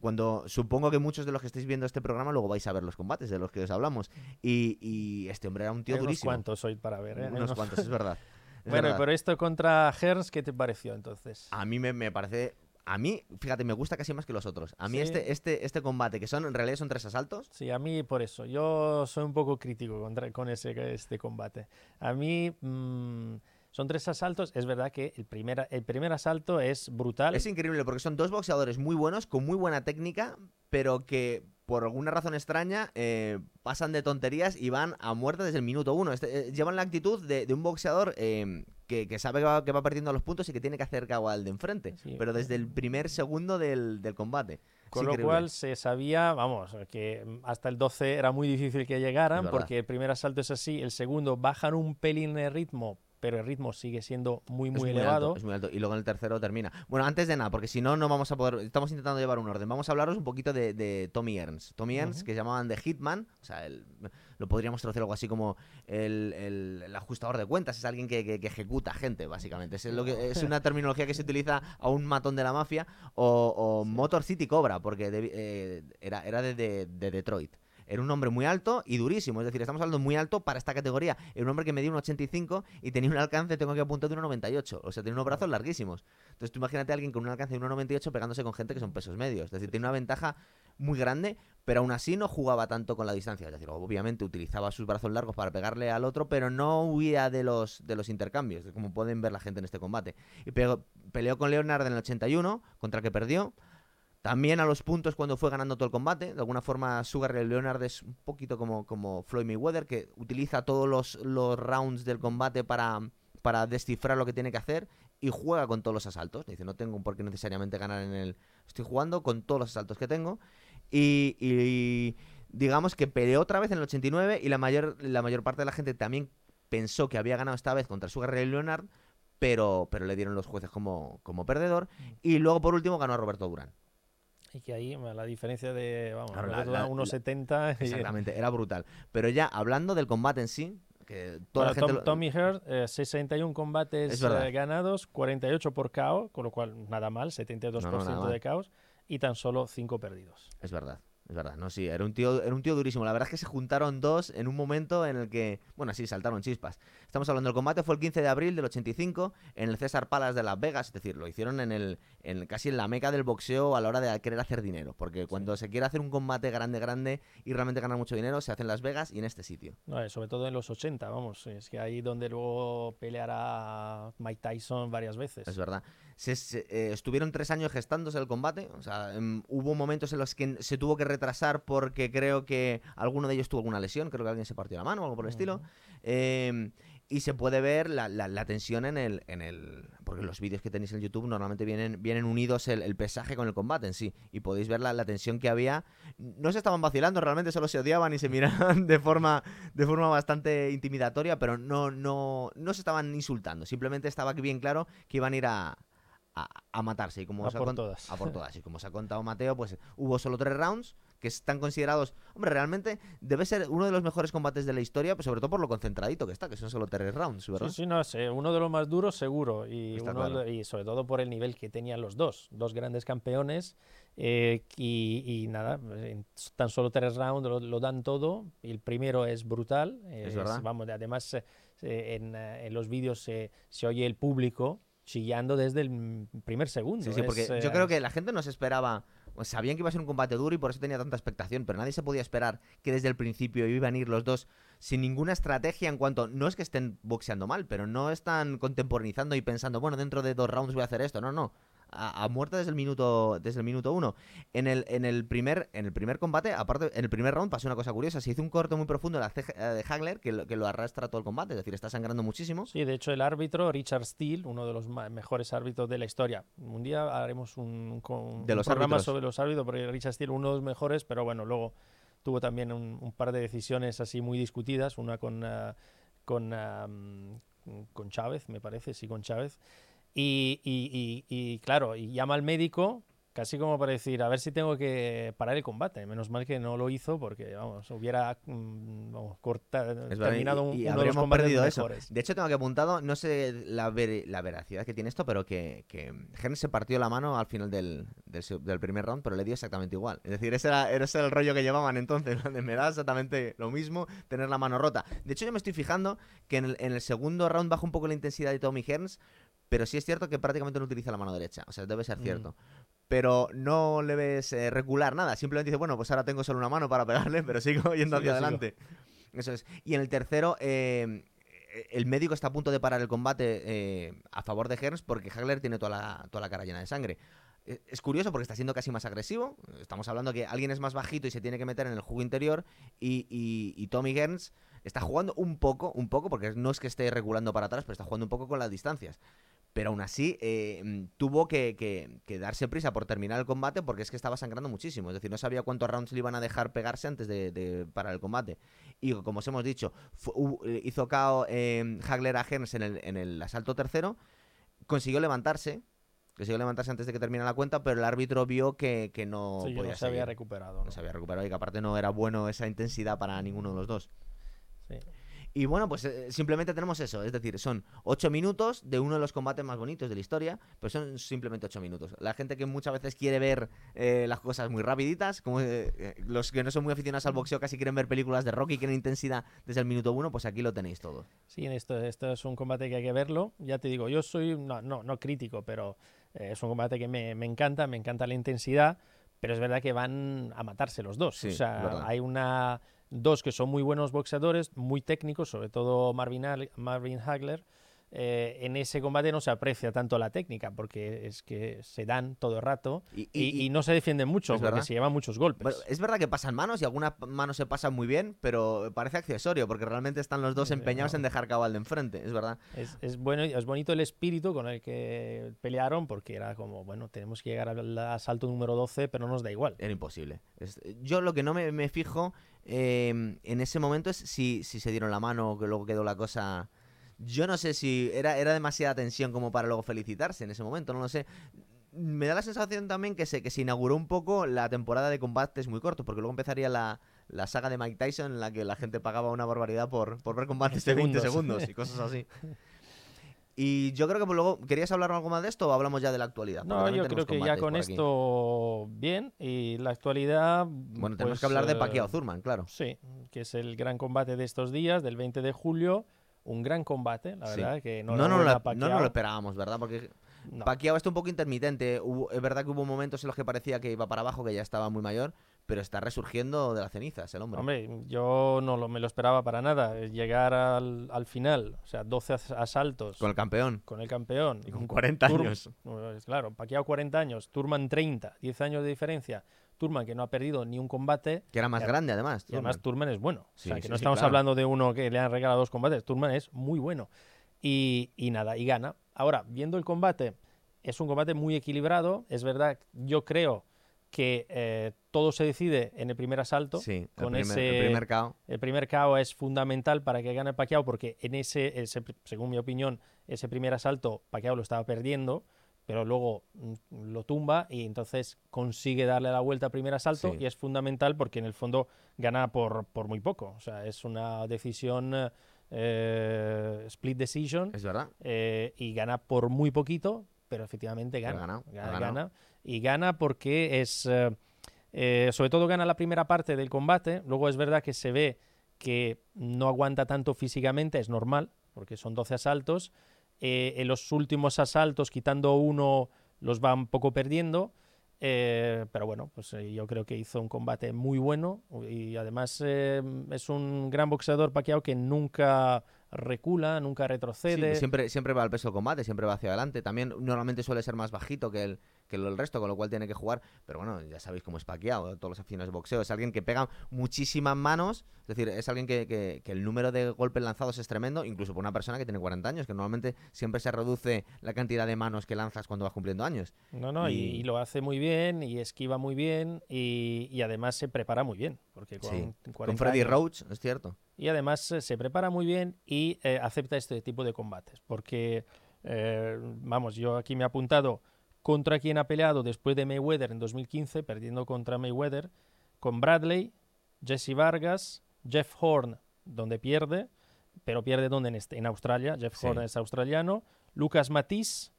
cuando supongo que muchos de los que estáis viendo este programa luego vais a ver los combates de los que os hablamos y, y este hombre era un tío Hay unos durísimo. cuantos hoy para ver. ¿eh? Unos unos- cuantos, es verdad. es Bueno, verdad. pero esto contra Hearns, ¿qué te pareció entonces? A mí me, me parece. A mí, fíjate, me gusta casi más que los otros. A mí Sí. este, este, este combate, que son en realidad son tres asaltos. Sí, a mí por eso. Yo soy un poco crítico contra, con ese, este combate. A mí mm, son tres asaltos. Es verdad que el primer, el primer asalto es brutal. Es increíble porque son dos boxeadores muy buenos, con muy buena técnica, pero que por alguna razón extraña eh, pasan de tonterías y van a muerte desde el minuto uno. Este, eh, llevan la actitud de, de un boxeador eh, que, que sabe que va, que va perdiendo los puntos y que tiene que hacer cago al de enfrente. Sí. Pero desde el primer segundo del, del combate. Es Con lo cual se sabía, vamos, que hasta el 12 era muy difícil que llegaran Es porque el primer asalto es así, el segundo bajan un pelín el ritmo, pero el ritmo sigue siendo muy, Es muy, alto, elevado. es muy alto. Y luego en el tercero termina. Bueno, antes de nada, porque si no, no vamos a poder. Estamos intentando llevar un orden. Vamos a hablaros un poquito de, de Tommy Ernst. Tommy Ernst, Ujú. que llamaban de Hitman. O sea, el- lo podríamos traducir algo así como el, el- el ajustador de cuentas. Es alguien que, que- que ejecuta gente, básicamente. Es, lo que, es una terminología que se utiliza a un matón de la mafia. O, o Motor City Cobra, porque de- eh, era, era de, de- de Detroit. Era un hombre muy alto y durísimo. Es decir, estamos hablando muy alto para esta categoría. Era un hombre que medía un 85 y tenía un alcance, tengo que apuntar, de 1,98. O sea, tenía unos brazos larguísimos. Entonces tú imagínate a alguien con un alcance de 1,98 pegándose con gente que son pesos medios. Es decir, tiene una ventaja muy grande, pero aún así no jugaba tanto con la distancia. Es decir, obviamente utilizaba sus brazos largos para pegarle al otro, pero no huía de los, de los intercambios, como pueden ver la gente en este combate. Y pegó- peleó con Leonard en el 81, contra el que perdió. También a los puntos cuando fue ganando todo el combate. De alguna forma, Sugar Ray Leonard es un poquito como, como Floyd Mayweather, que utiliza todos los, los rounds del combate para, para descifrar lo que tiene que hacer y juega con todos los asaltos. Dice, no tengo por qué necesariamente ganar en el... Estoy jugando con todos los asaltos que tengo. Y, y digamos que peleó otra vez en el 89 y la mayor, la mayor parte de la gente también pensó que había ganado esta vez contra Sugar Ray Leonard, pero, pero le dieron los jueces como, como perdedor. Y luego, por último, ganó a Roberto Durán. Y que ahí la diferencia de, vamos, Claro, la- la- da 1,70 y- Exactamente, era brutal. Pero ya hablando del combate en sí, que toda la Bueno, gente... Tom- lo- Tommy Hearns, eh, 61 combates eh, ganados, 48 por KO, con lo cual nada mal, 72% No, no, nada de KOs y tan solo 5 perdidos. Es verdad, es verdad. No, sí, era un tío, era un tío durísimo. La verdad es que se juntaron dos en un momento en el que, bueno, sí, saltaron chispas. Estamos hablando del combate, fue el 15 de abril del 85 en el César Palace de Las Vegas, es decir, lo hicieron en el, en casi en la meca del boxeo a la hora de querer hacer dinero, porque cuando se quiere hacer un combate grande, grande y realmente ganar mucho dinero, se hace en Las Vegas y en este sitio. No, eh, sobre todo en los 80, vamos, es que ahí donde luego peleará Mike Tyson varias veces. Es verdad. Se, se- eh, estuvieron tres años gestándose el combate. O sea, em, hubo momentos en los que se tuvo que retrasar porque creo que alguno de ellos tuvo alguna lesión. Creo que alguien se partió la mano o algo por el estilo. Ujú. Y se puede ver la, la- la tensión en el, en el. Porque los vídeos que tenéis en YouTube normalmente vienen, vienen unidos el, el pesaje con el combate en sí. Y podéis ver la, la tensión que había. No se estaban vacilando, realmente solo se odiaban y se miraban de forma, de forma bastante intimidatoria, pero no, no, no se estaban insultando. Simplemente estaba bien claro que iban a ir a, a, a matarse. Y como A os por todas. A por todas. Y como os ha contado Mateo, pues hubo solo tres rounds que están considerados. Hombre, realmente debe ser uno de los mejores combates de la historia, pues sobre todo por lo concentradito que está, que son solo tres rounds, ¿verdad? Sí, sí, no sé, uno de los más duros seguro y, Está uno claro. de- y sobre todo por el nivel que tenían los dos, dos grandes campeones eh, y, y nada, en tan solo tres rounds lo, lo dan todo el primero es brutal, Es verdad. vamos, además eh, eh, en, eh, en los vídeos se, se oye el público chillando desde el primer segundo. Sí, sí, porque es, yo eh, creo que la gente no se esperaba. O sabían que iba a ser un combate duro y por eso tenía tanta expectación, pero nadie se podía esperar que desde el principio iban a ir los dos sin ninguna estrategia en cuanto. No es que estén boxeando mal, pero no están contemporizando y pensando, bueno, dentro de dos rounds voy a hacer esto. No, no. A, a muerte desde el minuto desde el minuto uno. En el, en el primer en el primer combate, aparte, en el primer round pasó una cosa curiosa. Se hizo un corte muy profundo en la eh, de Hagler que lo, que lo arrastra todo el combate. Es decir, está sangrando muchísimo. Sí, de hecho el árbitro Richard Steele, uno de los mejores árbitros de la historia. Un día haremos un, con- De un los programa árbitros. sobre los árbitros, porque Richard Steele uno de los mejores, pero bueno, luego tuvo también un, un par de decisiones así muy discutidas, una con... ah, con mm, con Chávez, me parece, sí, con Chávez. Y, y, y, y, claro, y llama al médico casi como para decir, a ver si tengo que parar el combate. Menos mal que no lo hizo porque, vamos, hubiera mm, vamos, cortado, terminado un, y, uno de los perdido mejores. eso. De hecho, tengo que apuntado, no sé la, ver, la veracidad que tiene esto, pero que, que se partió la mano al final del, del, del, primer round, pero le dio exactamente igual. Es decir, ese era, ese era el rollo que llevaban entonces, me da exactamente lo mismo tener la mano rota. De hecho, yo me estoy fijando que en el, en el segundo round baja un poco la intensidad de Tommy Hearns, pero sí es cierto que prácticamente no utiliza la mano derecha. O sea, debe ser cierto. Mm pero no le ves eh, recular nada. Simplemente dice, bueno, pues ahora tengo solo una mano para pegarle, pero sigo yendo hacia adelante. Eso es. Y en el tercero, eh, el médico está a punto de parar el combate eh, a favor de Hearns porque Hagler tiene toda la, toda la cara llena de sangre. Es curioso porque está siendo casi más agresivo. Estamos hablando que alguien es más bajito y se tiene que meter en el juego interior. Y, y, Tommy Hearns está jugando un poco, un poco, porque no es que esté reculando para atrás, pero está jugando un poco con las distancias pero aún así eh, mm, tuvo que, darse prisa por terminar el combate porque es que estaba sangrando muchísimo. Es decir, no sabía cuántos rounds le iban a dejar pegarse antes de, parar el combate. Y como os hemos dicho, eh, hizo KO eh, Hagler a Hearns en el, en el asalto tercero, consiguió levantarse, consiguió levantarse antes de que terminara la cuenta, pero el árbitro vio que, no podía no se había recuperado. ¿no? ¿no? se había recuperado y que aparte no era bueno esa intensidad para ninguno de los dos. Sí. Y bueno, pues eh, simplemente tenemos eso, es decir, son ocho minutos de uno de los combates más bonitos de la historia, pero son simplemente ocho minutos. La gente que muchas veces quiere ver eh, las cosas muy rapiditas, como eh, los que no son muy aficionados al boxeo casi quieren ver películas de Rocky, quieren intensidad desde el minuto uno, pues aquí lo tenéis todo. Sí, esto, esto es un combate que hay que verlo. Ya te digo, yo soy, no, no, no crítico, pero es un combate que me, me encanta, me encanta la intensidad, pero es verdad que van a matarse los dos. o sea, hay una dos que son muy buenos boxeadores, muy técnicos, sobre todo Marvin, Marvin Hagler. Eh, en ese combate no se aprecia tanto la técnica porque es que se dan todo el rato y, no se defienden mucho porque se llevan muchos golpes. es verdad que pasan manos y algunas manos se pasan muy bien, pero parece accesorio porque realmente están los dos empeñados en dejar cabal de enfrente, es verdad. Es, bueno, es bonito el espíritu con el que pelearon porque era como, bueno, tenemos que llegar al asalto número 12, pero no nos da igual. Era imposible. yo lo que no me, fijo eh, en ese momento es si, si se dieron la mano o que luego quedó la cosa yo no sé si era, era demasiada tensión como para luego felicitarse en ese momento, no lo sé. Me da la sensación también que se, que se inauguró un poco la temporada de combates muy corto, porque luego empezaría la, la saga de Mike Tyson en la que la gente pagaba una barbaridad por, por ver combates de 20 segundos y cosas así. Y yo creo que pues, luego, ¿querías hablar algo más de esto o hablamos ya de la actualidad? No, yo creo que ya con esto bien y la actualidad... Bueno, tenemos que hablar de pues, Pacquiao Zurman, claro. Sí, que es el gran combate de estos días, del 20 de julio un gran combate, la verdad, que no, no, no, lo, no, lo esperábamos, ¿verdad? Porque no. Pacquiao está un poco intermitente. es verdad que hubo momentos en los que parecía que iba para abajo, que ya estaba muy mayor, pero está resurgiendo de las cenizas el hombre. Hombre, yo no lo, me lo esperaba para nada. Llegar al, al final, o sea, 12 asaltos. Con el campeón. Con el campeón. Y con 40 años. Claro, Pacquiao 40 años, Turman 30, 10 años de diferencia. Turman que no ha perdido ni un combate. Que era más grande además. Y además Turman es bueno. o sea, que no estamos hablando de uno que le han regalado dos combates. Turman es muy bueno. Y, y, nada, y gana. Ahora, viendo el combate, es un combate muy equilibrado. Es verdad, yo creo que eh, todo se decide en el primer asalto. Sí, con el, primer, ese, el primer KO. El primer KO es fundamental para que gane Pacquiao porque en ese, ese, según mi opinión, ese primer asalto Pacquiao lo estaba perdiendo pero luego mm, lo tumba y entonces consigue darle la vuelta al primer asalto y es fundamental porque en el fondo gana por, por muy poco. O sea, es una decisión eh, split decision. Es verdad. Eh, y gana por muy poquito, pero efectivamente gana. gana, y gana porque es... Eh, sobre todo gana la primera parte del combate, luego es verdad que se ve que no aguanta tanto físicamente, es normal, porque son 12 asaltos, eh, en los últimos asaltos, quitando uno, los va un poco perdiendo. Eh, pero bueno, pues eh, yo creo que hizo un combate muy bueno y además es un gran boxeador Pacquiao que nunca recula, nunca retrocede. siempre, siempre va al peso de combate, siempre va hacia adelante. También normalmente suele ser más bajito que el, que el resto, con lo cual tiene que jugar. Pero bueno, ya sabéis cómo es Pacquiao, todos los aficionados de boxeo. Es alguien que pega muchísimas manos, es decir, es alguien que, que- que el número de golpes lanzados es tremendo, incluso por una persona que tiene 40 años, que normalmente siempre se reduce la cantidad de manos que lanzas cuando vas cumpliendo años. No, no, y, Y- y lo hace muy bien, y esquiva muy bien, y, y además se prepara muy bien. Porque con, Sí, 40 Con Freddy años- Roach, es cierto. Y además eh, se prepara muy bien y eh, acepta este tipo de combates. Porque, eh, vamos, yo aquí me he apuntado contra quien ha peleado después de Mayweather en 2015, perdiendo contra Mayweather, con Bradley, Jesse Vargas, Jeff Horn, donde pierde, pero pierde donde en, este, en Australia, Jeff Sí. Horn es australiano, Lucas Matisse,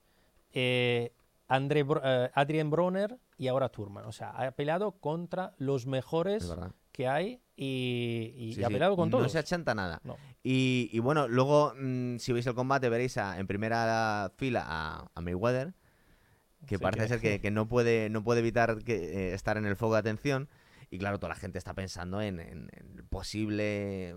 eh, André eh, Adrien Bronner y ahora Turman. O sea, ha peleado contra los mejores que hay y, y Sí, ha sí, peleado con No todos. se achanta nada. No. Y, y bueno, luego, mm, si veis el combate, veréis a- en primera fila a, a Mayweather, que parece que- ser que, que no, puede, no puede evitar que, eh, estar en el foco de atención. Y claro, toda la gente está pensando en, en- en el posible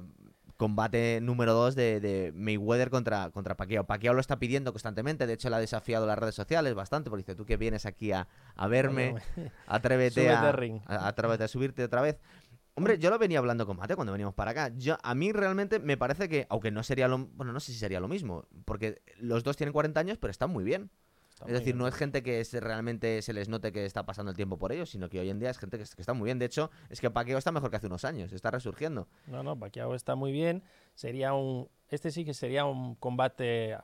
combate número 2 de, de Mayweather contra, contra Pacquiao. Pacquiao lo está pidiendo constantemente, de hecho le ha desafiado las redes sociales bastante, porque dice, tú que vienes aquí a, a verme, atrévete a, a- atrévete a subirte otra vez. Hombre, yo lo venía hablando con Mate cuando veníamos para acá. Yo, a mí realmente me parece que, aunque no sería lo... Bueno, no sé si sería lo mismo, porque los dos tienen 40 años, pero están muy bien. Está es decir, bien. no es gente que se- realmente se les note que está pasando el tiempo por ellos, sino que hoy en día es gente que, que está muy bien. De hecho, es que Paqueo está mejor que hace unos años, está resurgiendo. No, no, Pacquiao está muy bien. Sería un, este sí que sería un combate,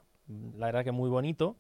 la verdad que muy bonito.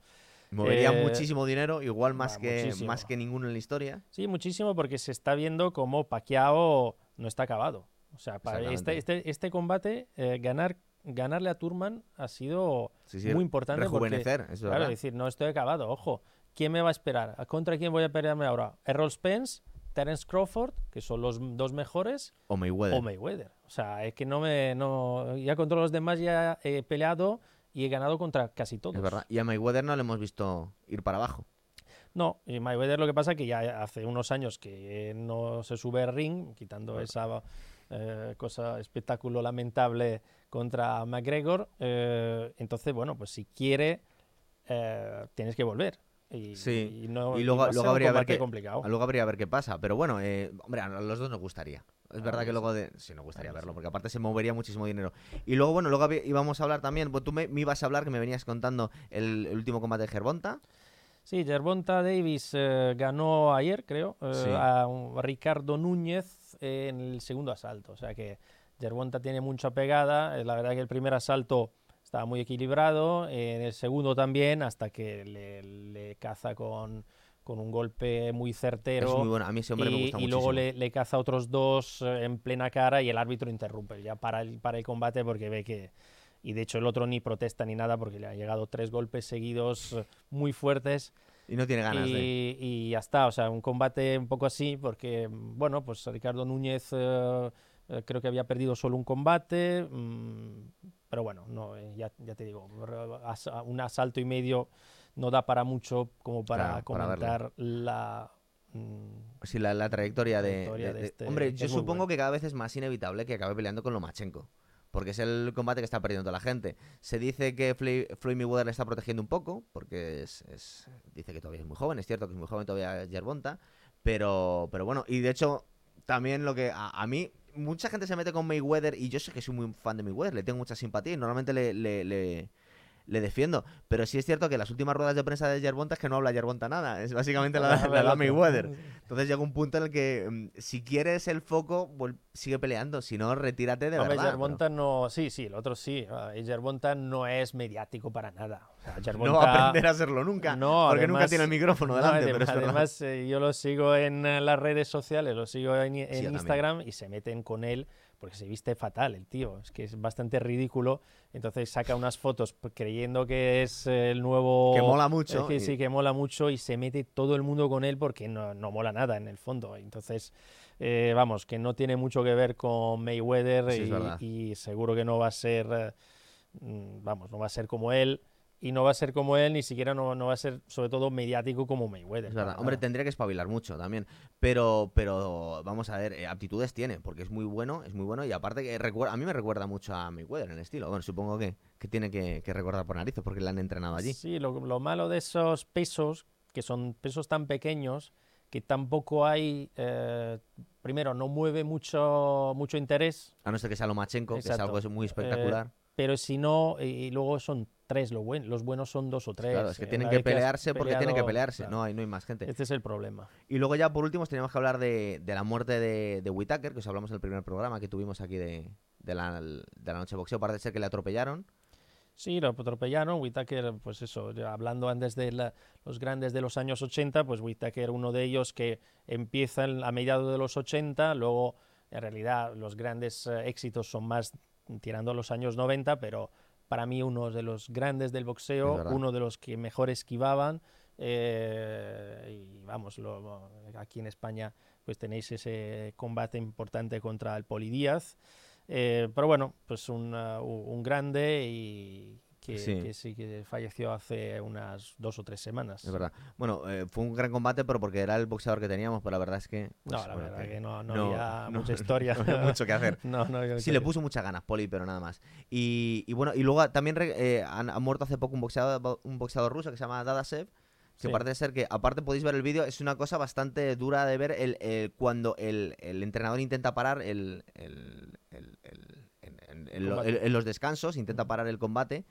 Movería Eh, muchísimo dinero, igual más, bah, que, muchísimo. más que ninguno en la historia. Sí, muchísimo porque se está viendo como Pacquiao no está acabado. O sea, para este, este, este combate, eh, ganar, ganarle a Turman ha sido Sí, sí, muy importante porque, Rejuvenecer, es claro, decir, no estoy acabado, ojo. ¿Quién me va a esperar? ¿A ¿Contra quién voy a pelearme ahora? ¿Errol Spence? ¿Terence Crawford? Que son los dos mejores. O Mayweather. o Mayweather. O sea, es que no me. No, ya contra los demás ya he peleado y he ganado contra casi todos. Es verdad. Y a Mayweather no le hemos visto ir para abajo. No, y Mayweather lo que pasa es que ya hace unos años que no se sube al ring, quitando esa eh, cosa, espectáculo lamentable contra McGregor. eh, entonces, bueno, pues si quiere, eh, tienes que volver. Y, Sí, y no, y luego- a ser luego habría que ver qué- complicado. Luego habría ver qué pasa. Pero bueno, eh, hombre, a los dos nos gustaría. Es A verdad que sí. luego de... Sí, nos gustaría A mí verlo, sí. porque aparte se movería muchísimo dinero. Y luego, bueno, luego íbamos a hablar también... Pues tú me, me ibas a hablar, que me venías contando el, el último combate de Gervonta. Sí, Gervonta Davis eh, ganó ayer, creo, eh, a un- Ricardo Núñez en el segundo asalto. O sea que Gervonta tiene mucha pegada. eh, la verdad que el primer asalto estaba muy equilibrado, eh, en el segundo también, hasta que le, le caza con, con un golpe muy certero. Es muy bueno. A mí ese hombre me y, gusta y muchísimo. luego le, le caza otros dos eh, en plena cara y el árbitro interrumpe ya para el, para el combate porque ve que... Y de hecho el otro ni protesta ni nada porque le han llegado tres golpes seguidos muy fuertes Y no tiene ganas y, de... y ya está, o sea, un combate un poco así, porque, mm, bueno, pues Ricardo Núñez eh, eh, creo que había perdido solo un combate, mm, pero bueno, no, eh, ya, ya te digo, as- un asalto y medio no da para mucho como para Claro, para la... mm, Sí, la, la trayectoria, de- trayectoria de, de de- este- Hombre, yo supongo bueno. que cada vez es más inevitable que acabe peleando con Lomachenko. Porque es el combate que está perdiendo toda la gente. Se dice que Floyd Mayweather le está protegiendo un poco, porque es, es- dice que todavía es muy joven, es cierto que es muy joven todavía Gervonta, pero, pero bueno, y de hecho, también lo que a, a mí, mucha gente se mete con Mayweather, y yo sé que soy muy fan de Mayweather, le tengo mucha simpatía, normalmente le, le, le- le defiendo, pero sí es cierto que las últimas ruedas de prensa de Gervonta es que no habla Gervonta nada, es básicamente la, la da otro. Mayweather. Entonces llega un punto en el que mm, si quieres el foco, sigue peleando, si no, retírate de Hombre, verdad. Gervonta no, sí, sí, el otro sí, ah, y Gervonta no es mediático para nada. O sea, pero no va a aprender a serlo nunca, No, porque nunca tiene el micrófono No, delante, pero además, eh, yo lo sigo en eh, las redes sociales, lo sigo en, en yo también. Instagram y se meten con él porque se viste fatal el tío. Es que es bastante ridículo. Entonces saca unas fotos creyendo que es eh, el nuevo. Que mola mucho que y- sí, que mola mucho y se mete todo el mundo con él porque no, no mola nada en el fondo. Entonces, eh, vamos, que no tiene mucho que ver con Mayweather Sí, y seguro que no va a ser. eh, mm, vamos, no va a ser como él. Y no va a ser como él, ni siquiera no, no va a ser, sobre todo, mediático como Mayweather. Es verdad. Hombre, tendría que espabilar mucho también. Pero, pero vamos a ver, eh, aptitudes tiene, porque es muy bueno, es muy bueno. Y aparte que recuerda, a mí me recuerda mucho a Mayweather en el estilo. Bueno, supongo que, que tiene que, que recordar por narices porque le han entrenado allí. Sí, lo, lo malo de esos pesos que son pesos tan pequeños que tampoco hay, eh, primero, no mueve mucho, mucho interés, A no ser que sea Lomachenko, que es Exacto. algo muy espectacular. pero si no, y, y luego son tres, lo buen, los buenos son dos o tres. claro, es que eh, tienen que pelearse porque tienen que pelearse. claro. No, hay, no hay más gente. Este es el problema. Y luego ya por último teníamos que hablar de, de la muerte de, de Whittaker, que os hablamos en el primer programa que tuvimos aquí de, de la, la noche de boxeo. Parece ser que le atropellaron. Sí, lo atropellaron. Whittaker, pues eso, hablando antes de la- los grandes de los años 80, pues Whittaker, uno de ellos que empieza a mediados de los 80, luego en realidad los grandes eh, éxitos son más tirando a los años 90, pero para mí uno de los grandes del boxeo, uno de los que mejor esquivaban. eh, y vamos, lo- aquí en España pues tenéis ese combate importante contra el Poli Díaz. Eh, pero bueno, pues un, uh, un grande y que Sí. que sí que falleció hace unas dos o tres semanas. Es verdad. Bueno, eh, fue un gran combate, pero porque era el boxeador que teníamos, pero la verdad es que. pues, No, la bueno, verdad que no, no no- había no- mucha historia. no había mucho que hacer. no, no había Sí, le puso muchas ganas, Poli, pero nada más. Y, y bueno, y luego también eh, han, muerto hace poco un boxeador, un boxeador ruso que se llama Dadasev. Que Sí. parece ser que, aparte podéis ver el vídeo, es una cosa bastante dura de ver el, el- cuando el, el entrenador intenta parar el, el- el- el- en, en- en lo- Combate. en- en los descansos, intenta parar el combate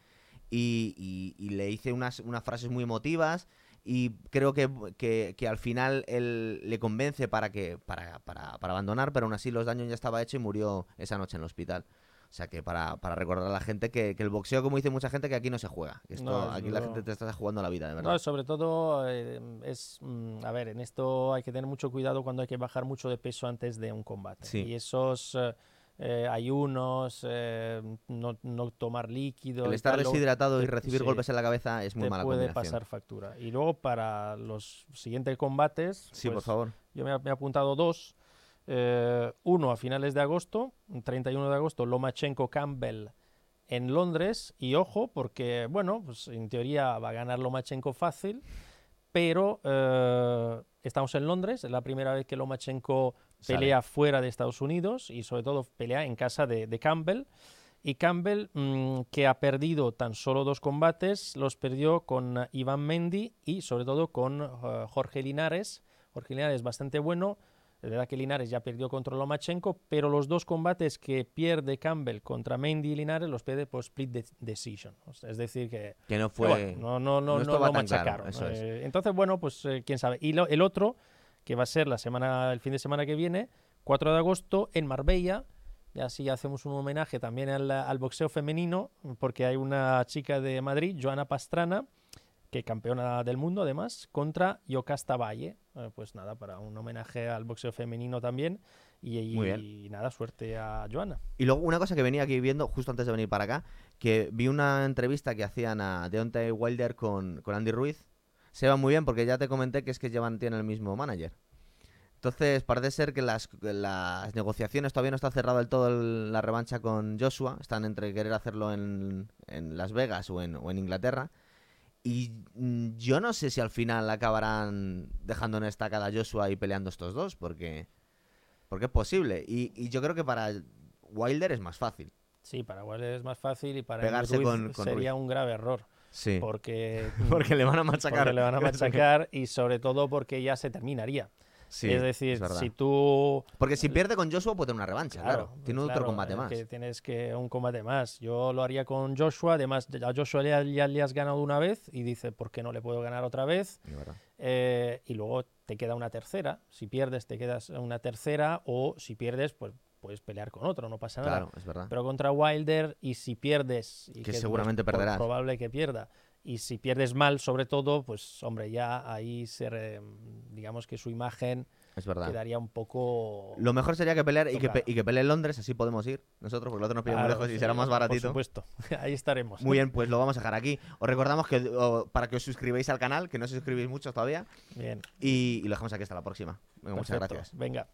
y, y- y le dice unas, unas frases muy emotivas y creo que, que- que al final él le convence para, que, para, para, para abandonar, pero aún así los daños ya estaba hecho y murió esa noche en el hospital. O sea que para, para recordar a la gente que, que el boxeo, como dice mucha gente, que aquí no se juega. que esto, No, aquí la gente te está jugando la vida, de verdad. No, sobre todo eh, es, mm, a ver, en esto hay que tener mucho cuidado cuando hay que bajar mucho de peso antes de un combate. Sí. Y esos eh, eh, ayunos, eh, no, no tomar líquido, el estar luego deshidratado y recibir sí, golpes en la cabeza es muy te mala puede combinación. pasar factura. Y luego para los siguientes combates, Sí, por pues, favor. yo me, he- me he apuntado dos. Eh, uno a finales de agosto, 31 de agosto, Lomachenko Campbell en Londres. Y ojo, porque, bueno, pues en teoría va a ganar Lomachenko fácil, pero eh, estamos en Londres, es la primera vez que Lomachenko Sale. pelea fuera de Estados Unidos y sobre todo pelea en casa de, de Campbell. Y Campbell, mm, que ha perdido tan solo dos combates, los perdió con eh, Iván Mendy y sobre todo con eh, Jorge Linares. Jorge Linares es bastante bueno. Es verdad que Linares ya perdió contra Lomachenko, pero los dos combates que pierde Campbell contra Mendy y Linares los pierde por split de- decision. O sea, es decir, que Que no fue. bueno, no, no, no, no lo claro, machacaron. es. Eh, entonces, bueno, pues eh, quién sabe. Y lo- el otro, que va a ser la semana, el fin de semana que viene, 4 de agosto, en Marbella. Y así hacemos un homenaje también al, al boxeo femenino, porque hay una chica de Madrid, Joana Pastrana, que campeona del mundo además, contra Yocasta Valle. Eh, pues nada, para un homenaje al boxeo femenino también. Y, nada, suerte a Joana. Y luego una cosa que venía aquí viendo justo antes de venir para acá, que vi una entrevista que hacían a Deontay Wilder con, con Andy Ruiz. Se va muy bien porque ya te comenté que es que llevan tienen el mismo manager. Entonces parece ser que las, las negociaciones todavía no está cerrado del todo el- la revancha con Joshua. Están entre querer hacerlo en, en Las Vegas o en, o en Inglaterra. Y mm, yo no sé si al final acabarán dejando en estacada a Joshua y peleando estos dos, porque, porque es posible. Y, y yo creo que para Wilder es más fácil. Sí, para Wilder es más fácil y para Pegarse Ruiz con- con sería un grave error. Sí. Porque, Porque le van a machacar. porque le van a machacar y sobre todo porque ya se terminaría. Sí, es decir, verdad. si tú... Porque si pierde con Joshua puede tener una revancha, claro. Tiene otro claro, combate es más. Que tienes que un combate más. Yo lo haría con Joshua. Además, a Joshua ya, ya le has ganado una vez y dice, ¿por qué no le puedo ganar otra vez? Es. Eh, y luego te queda una tercera. Si pierdes, te quedas una tercera. O si pierdes, pues puedes pelear con otro, no pasa nada. Claro, es verdad. Pero contra Wilder, y si pierdes, y Que es muy seguramente pro- perderás. probable que pierda, y si pierdes mal, sobre todo, pues hombre, ya ahí se re- digamos que su imagen Es verdad. quedaría un poco. Lo mejor sería que pelear y que, pe- y que pelee en Londres, así podemos ir nosotros, porque el otro nos pilla muy Claro, lejos y será más baratito. Por supuesto, ahí estaremos. Muy bien, pues lo vamos a dejar aquí. Os recordamos que o, para que os suscribáis al canal, que no os suscribís muchos todavía, Bien. y, y lo dejamos aquí hasta la próxima. Venga, muchas gracias. Venga.